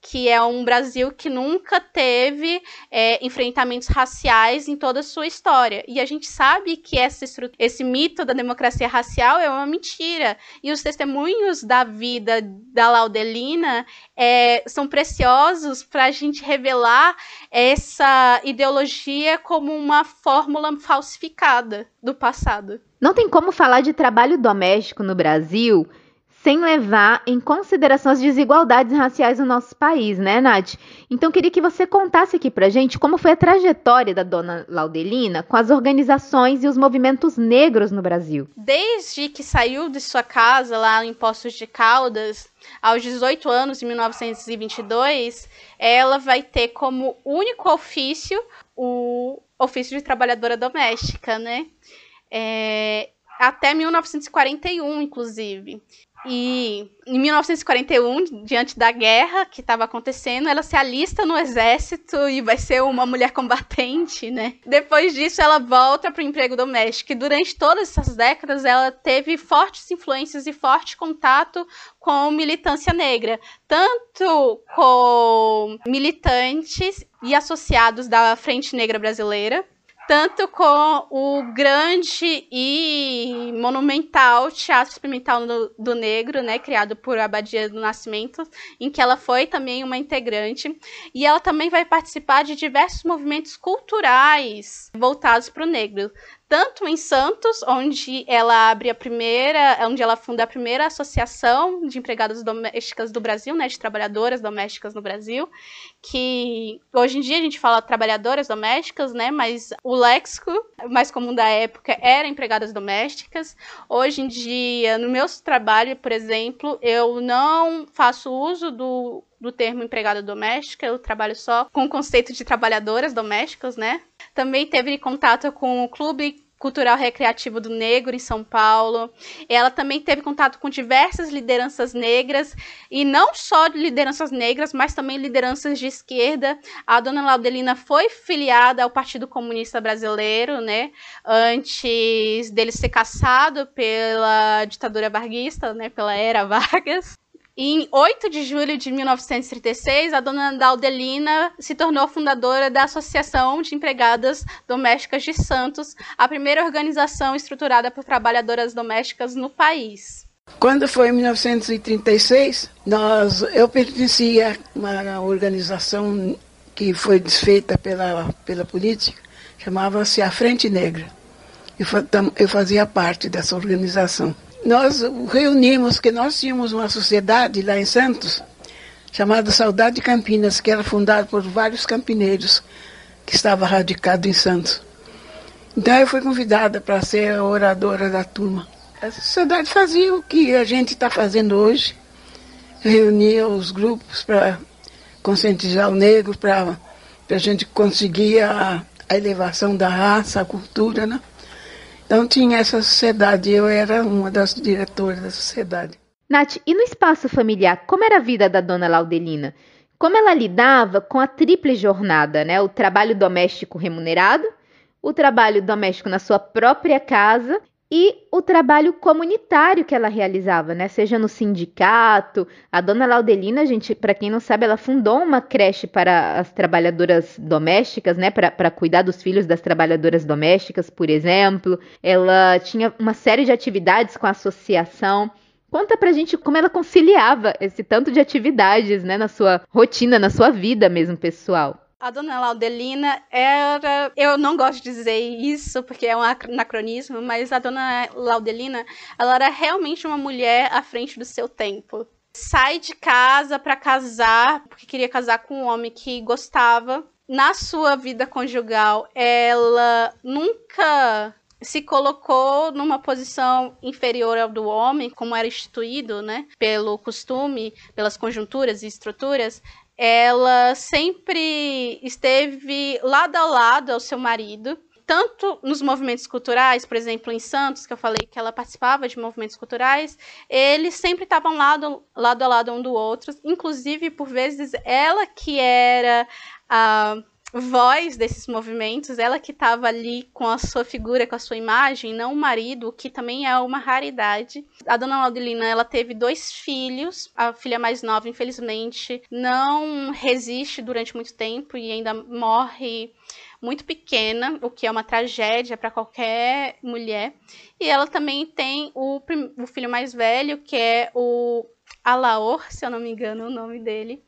que é um Brasil que nunca teve é, enfrentamentos raciais em toda a sua história. E a gente sabe que essa esse mito da democracia racial é uma mentira. E os testemunhos da vida da Laudelina é, são preciosos para a gente revelar essa ideologia como uma fórmula falsificada do passado. Não tem como falar de trabalho doméstico no Brasil sem levar em consideração as desigualdades raciais no nosso país, né, Nath? Então, queria que você contasse aqui pra gente como foi a trajetória da dona Laudelina com as organizações e os movimentos negros no Brasil. Desde que saiu de sua casa lá em Poços de Caldas, aos 18 anos, em 1922, ela vai ter como único ofício o ofício de trabalhadora doméstica, né? É, até 1941, inclusive. E em 1941, diante da guerra que estava acontecendo, ela se alista no exército e vai ser uma mulher combatente, né? Depois disso, ela volta para o emprego doméstico. E durante todas essas décadas, ela teve fortes influências e forte contato com militância negra, tanto com militantes e associados da Frente Negra Brasileira, tanto com o grande e monumental Teatro Experimental do, Negro, né, criado por Abadia do Nascimento, em que ela foi também uma integrante, e ela também vai participar de diversos movimentos culturais voltados para o negro, tanto em Santos, onde ela abre a primeira, onde ela funda a primeira associação de empregadas domésticas do Brasil, né, de trabalhadoras domésticas no Brasil, que hoje em dia a gente fala trabalhadoras domésticas, né, mas o léxico mais comum da época era empregadas domésticas. Hoje em dia, no meu trabalho, por exemplo, eu não faço uso do do termo empregada doméstica, eu trabalho só com o conceito de trabalhadoras domésticas, né? Também teve contato com o Clube Cultural Recreativo do Negro em São Paulo. Ela também teve contato com diversas lideranças negras e não só lideranças negras, mas também lideranças de esquerda. A dona Laudelina foi filiada ao Partido Comunista Brasileiro, né, antes dele ser caçado pela ditadura varguista, né, pela era Vargas. Em 8 de julho de 1936, a dona Daldelina se tornou fundadora da Associação de Empregadas Domésticas de Santos, a primeira organização estruturada por trabalhadoras domésticas no país. Quando foi em 1936, nós, eu pertencia a uma organização que foi desfeita pela, pela política, chamava-se a Frente Negra. Eu fazia parte dessa organização nós reunimos, que nós tínhamos uma sociedade lá em Santos, chamada Saudade de Campinas, que era fundada por vários campineiros que estavam radicados em Santos. Então eu fui convidada para ser a oradora da turma. A sociedade fazia o que a gente está fazendo hoje, reunia os grupos para conscientizar o negro, para a gente conseguir a, a elevação da raça, a cultura, né? Então tinha essa sociedade, eu era uma das diretoras da sociedade. Nath, e no espaço familiar, como era a vida da dona Laudelina? Como ela lidava com a triple jornada, né? O trabalho doméstico remunerado, o trabalho doméstico na sua própria casa e o trabalho comunitário que ela realizava, né? Seja no sindicato, a dona Laudelina, gente, para quem não sabe, ela fundou uma creche para as trabalhadoras domésticas, né? Para cuidar dos filhos das trabalhadoras domésticas, por exemplo. Ela tinha uma série de atividades com a associação. Conta pra gente como ela conciliava esse tanto de atividades, né, na sua rotina, na sua vida mesmo pessoal. A dona Laudelina era. Eu não gosto de dizer isso porque é um anacronismo, mas a dona Laudelina ela era realmente uma mulher à frente do seu tempo. Sai de casa para casar, porque queria casar com um homem que gostava. Na sua vida conjugal, ela nunca se colocou numa posição inferior ao do homem, como era instituído, né, pelo costume, pelas conjunturas e estruturas, ela sempre esteve lado a lado ao seu marido, tanto nos movimentos culturais, por exemplo, em Santos, que eu falei que ela participava de movimentos culturais, eles sempre estavam lado, lado a lado um do outro, inclusive, por vezes, ela que era a voz desses movimentos, ela que estava ali com a sua figura, com a sua imagem, não o marido, o que também é uma raridade. A dona Laudelina, ela teve dois filhos, a filha mais nova, infelizmente, não resiste durante muito tempo e ainda morre muito pequena, o que é uma tragédia para qualquer mulher. E ela também tem o, o filho mais velho, que é o Alaor, se eu não me engano o nome dele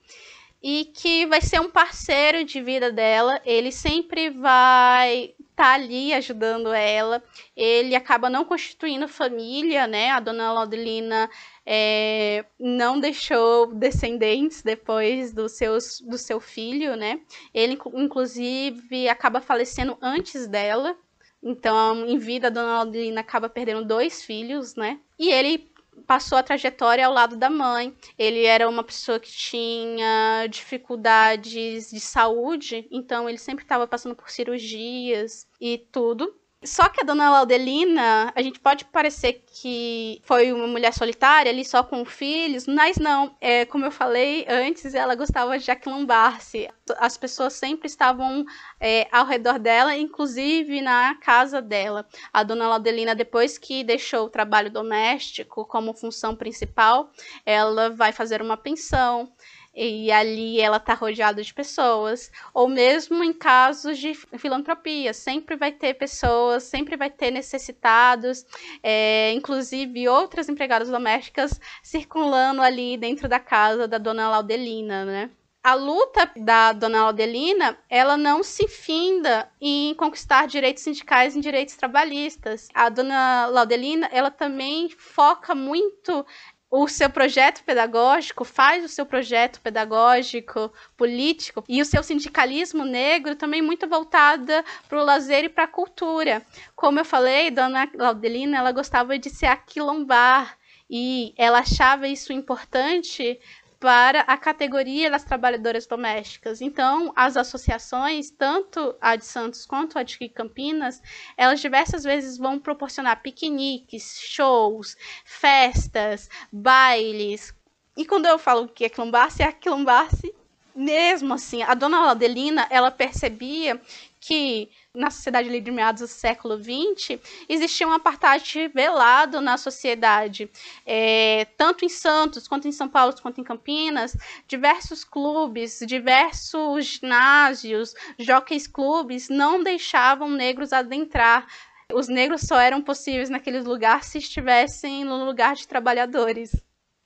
e que vai ser um parceiro de vida dela. Ele sempre vai estar tá ali ajudando ela. Ele acaba não constituindo família, né? A dona Laudelina é, não deixou descendentes depois do, seus, do seu filho, né? Ele, inclusive, acaba falecendo antes dela. Então, em vida, a dona Laudelina acaba perdendo dois filhos, né? E ele passou a trajetória ao lado da mãe. Ele era uma pessoa que tinha dificuldades de saúde, então ele sempre estava passando por cirurgias e tudo. Só que a dona Laudelina, a gente pode parecer que foi uma mulher solitária ali só com filhos, mas não. É, como eu falei antes, ela gostava de aquilombar-se. As pessoas sempre estavam é, ao redor dela, inclusive na casa dela. A dona Laudelina, depois que deixou o trabalho doméstico como função principal, ela vai fazer uma pensão e ali ela está rodeada de pessoas, ou mesmo em casos de filantropia, sempre vai ter pessoas, sempre vai ter necessitados, é, inclusive outras empregadas domésticas circulando ali dentro da casa da dona Laudelina, né? a luta da dona Laudelina, ela não se finda em conquistar direitos sindicais e direitos trabalhistas. A dona Laudelina, ela também foca muito o seu projeto pedagógico, faz o seu projeto pedagógico, político e o seu sindicalismo negro também muito voltada para o lazer e para a cultura. Como eu falei, Dona Laudelina, ela gostava de se aquilombar e ela achava isso importante para a categoria das trabalhadoras domésticas. Então, as associações, tanto a de Santos quanto a de Campinas, elas diversas vezes vão proporcionar piqueniques, shows, festas, bailes. E quando eu falo que é quilombasse, é quilombasse mesmo assim. A dona Laudelina, ela percebia que na sociedade ali de meados do século XX, existia um apartheid velado na sociedade. É, tanto em Santos, quanto em São Paulo, quanto em Campinas, diversos clubes, diversos ginásios, jockeys clubes não deixavam negros adentrar. Os negros só eram possíveis naqueles lugares se estivessem no lugar de trabalhadores.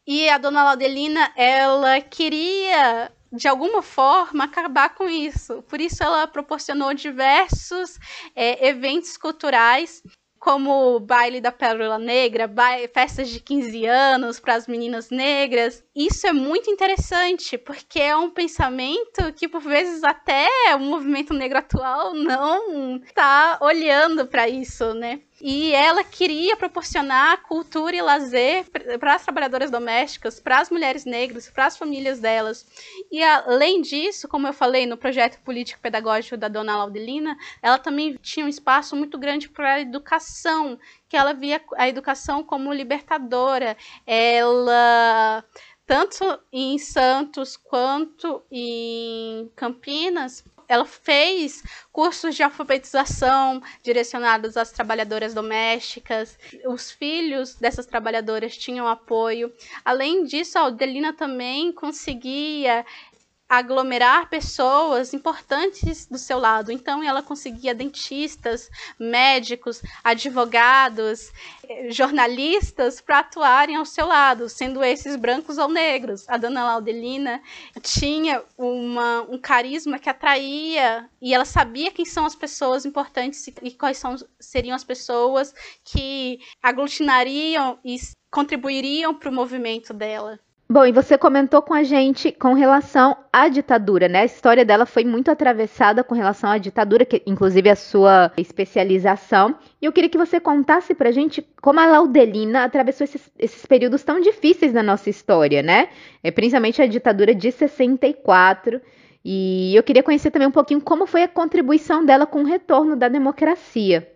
E a dona Laudelina, ela queria de alguma forma, acabar com isso. Por isso, ela proporcionou diversos é, eventos culturais como o baile da Pérola Negra, festas de 15 anos para as meninas negras. Isso é muito interessante, porque é um pensamento que, por vezes, até o movimento negro atual não está olhando para isso, né? E ela queria proporcionar cultura e lazer para as trabalhadoras domésticas, para as mulheres negras, para as famílias delas. E além disso, como eu falei no projeto político-pedagógico da Dona Laudelina, ela também tinha um espaço muito grande para a educação, que ela via a educação como libertadora. Ela tanto em Santos quanto em Campinas, ela fez cursos de alfabetização direcionados às trabalhadoras domésticas. Os filhos dessas trabalhadoras tinham apoio. Além disso, a Aldelina também conseguia aglomerar pessoas importantes do seu lado. Então, ela conseguia dentistas, médicos, advogados, jornalistas para atuarem ao seu lado, sendo esses brancos ou negros. A dona Laudelina tinha uma, um carisma que atraía e ela sabia quem são as pessoas importantes e quais são, seriam as pessoas que aglutinariam e contribuiriam para o movimento dela. Bom, e você comentou com a gente com relação à ditadura, né? A história dela foi muito atravessada com relação à ditadura, que inclusive a sua especialização. E eu queria que você contasse pra gente como a Laudelina atravessou esses, esses períodos tão difíceis na nossa história, né? É, principalmente a ditadura de 64. E eu queria conhecer também um pouquinho como foi a contribuição dela com o retorno da democracia.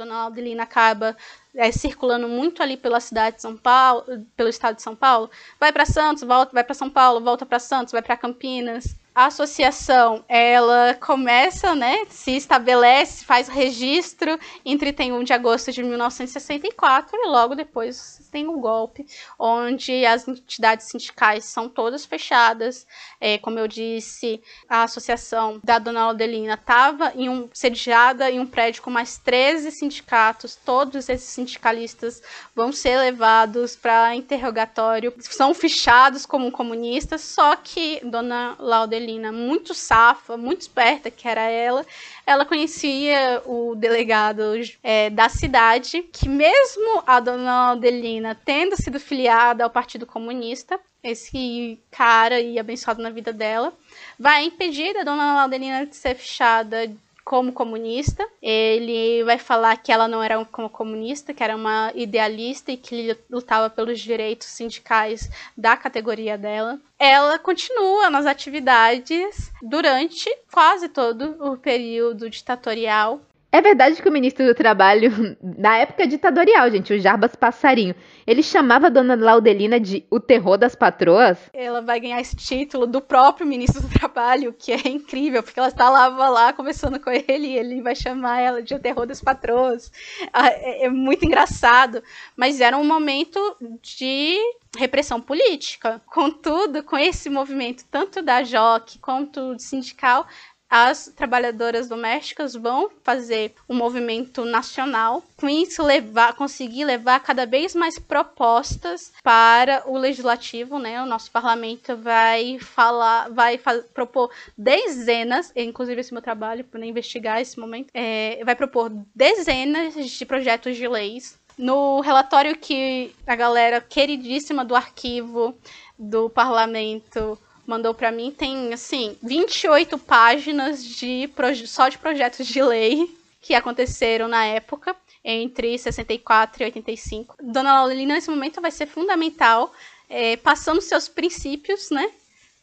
Dona Laudelina acaba é, circulando muito ali pela cidade de São Paulo, pelo estado de São Paulo, vai para Santos, volta, vai para São Paulo, volta para Santos, vai para Campinas. A associação, ela começa, né, se estabelece, faz registro em 31 de agosto de 1964 e logo depois tem o um golpe, onde as entidades sindicais são todas fechadas. É, como eu disse, a associação da Dona Laudelina estava um, sediada em um prédio com mais 13 sindicatos, todos esses sindicalistas vão ser levados para interrogatório, são fichados como comunistas, só que Dona Laudelina Adelina, muito safa, muito esperta, que era ela, ela conhecia o delegado é, da cidade, que mesmo a dona Adelina tendo sido filiada ao Partido Comunista, esse cara e abençoado na vida dela, vai impedir a dona Adelina de ser fechada como comunista. Ele vai falar que ela não era como comunista, que era uma idealista e que lutava pelos direitos sindicais da categoria dela. Ela continua nas atividades durante quase todo o período ditatorial é verdade que o ministro do Trabalho, na época ditatorial, gente, o Jarbas Passarinho, ele chamava a dona Laudelina de o terror das patroas? Ela vai ganhar esse título do próprio ministro do Trabalho, que é incrível, porque ela estava lá conversando com ele e ele vai chamar ela de o terror das patroas. Ah, é, é muito engraçado, mas era um momento de repressão política. Contudo, com esse movimento, tanto da JOC quanto sindical, as trabalhadoras domésticas vão fazer um movimento nacional, com isso levar, conseguir levar cada vez mais propostas para o legislativo, né? O nosso parlamento vai falar, vai propor dezenas, inclusive esse meu trabalho para investigar esse momento, é, vai propor dezenas de projetos de leis. No relatório que a galera queridíssima do arquivo do parlamento mandou para mim tem assim 28 páginas de só de projetos de lei que aconteceram na época entre 64 e 85. Dona Laurelina nesse momento vai ser fundamental é, passando seus princípios, né,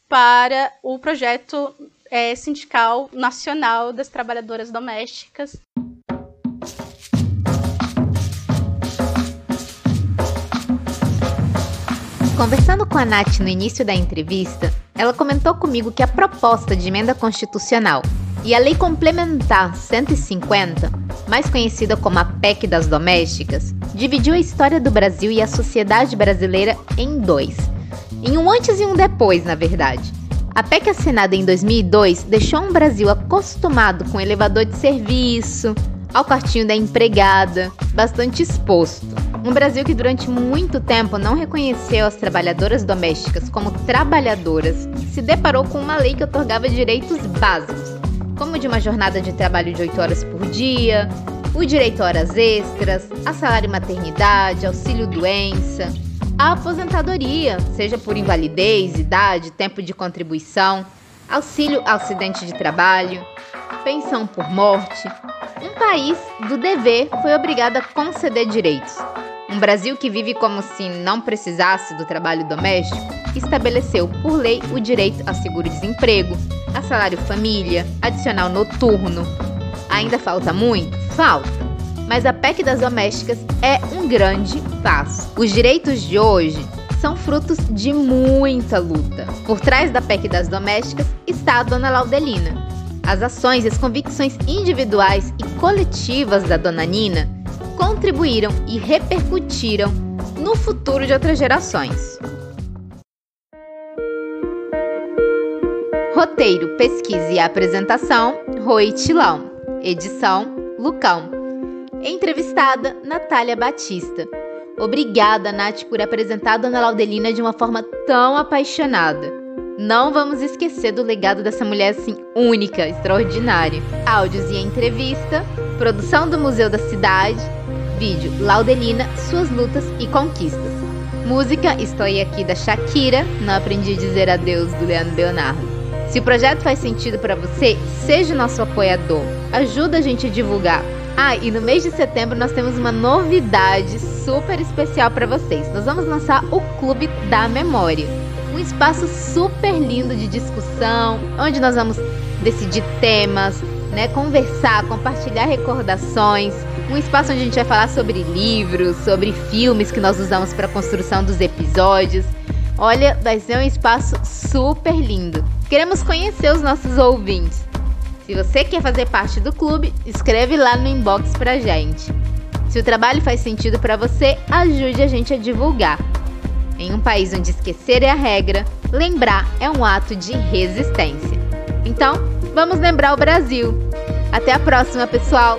para o projeto é, sindical nacional das trabalhadoras domésticas. Conversando com a Nath no início da entrevista, ela comentou comigo que a proposta de emenda constitucional e a Lei Complementar 150, mais conhecida como a PEC das Domésticas, dividiu a história do Brasil e a sociedade brasileira em dois. Em um antes e um depois, na verdade. A PEC assinada em 2002 deixou um Brasil acostumado com elevador de serviço, ao quartinho da empregada, bastante exposto. Um Brasil que durante muito tempo não reconheceu as trabalhadoras domésticas como trabalhadoras, se deparou com uma lei que otorgava direitos básicos, como de uma jornada de trabalho de 8 horas por dia, o direito a horas extras, a salário maternidade, auxílio doença, a aposentadoria, seja por invalidez, idade, tempo de contribuição, auxílio ao acidente de trabalho, pensão por morte. Um país do dever foi obrigado a conceder direitos, um Brasil que vive como se não precisasse do trabalho doméstico estabeleceu por lei o direito a seguro-desemprego, a salário-família, adicional noturno. Ainda falta muito? Falta. Mas a PEC das domésticas é um grande passo. Os direitos de hoje são frutos de muita luta. Por trás da PEC das domésticas está a dona Laudelina. As ações e as convicções individuais e coletivas da dona Nina contribuíram e repercutiram no futuro de outras gerações. Roteiro, pesquisa e apresentação: Roi Tilão. Edição: Lucão. Entrevistada: Natália Batista. Obrigada, Nath, por apresentar a Dona Laudelina de uma forma tão apaixonada. Não vamos esquecer do legado dessa mulher assim única, extraordinária. Áudios e entrevista, produção do Museu da Cidade, Vídeo Laudelina, Suas Lutas e Conquistas. Música Estou Aqui da Shakira, Não Aprendi a Dizer Adeus do Leandro Leonardo. Se o projeto faz sentido para você, seja nosso apoiador. Ajuda a gente a divulgar. Ah, e no mês de setembro nós temos uma novidade super especial para vocês. Nós vamos lançar o Clube da Memória. Um espaço super lindo de discussão, onde nós vamos decidir temas, né, conversar, compartilhar recordações, um espaço onde a gente vai falar sobre livros, sobre filmes que nós usamos para a construção dos episódios. Olha, vai ser um espaço super lindo. Queremos conhecer os nossos ouvintes. Se você quer fazer parte do clube, escreve lá no inbox pra gente. Se o trabalho faz sentido para você, ajude a gente a divulgar. Em um país onde esquecer é a regra, lembrar é um ato de resistência. Então, vamos lembrar o Brasil. Até a próxima, pessoal!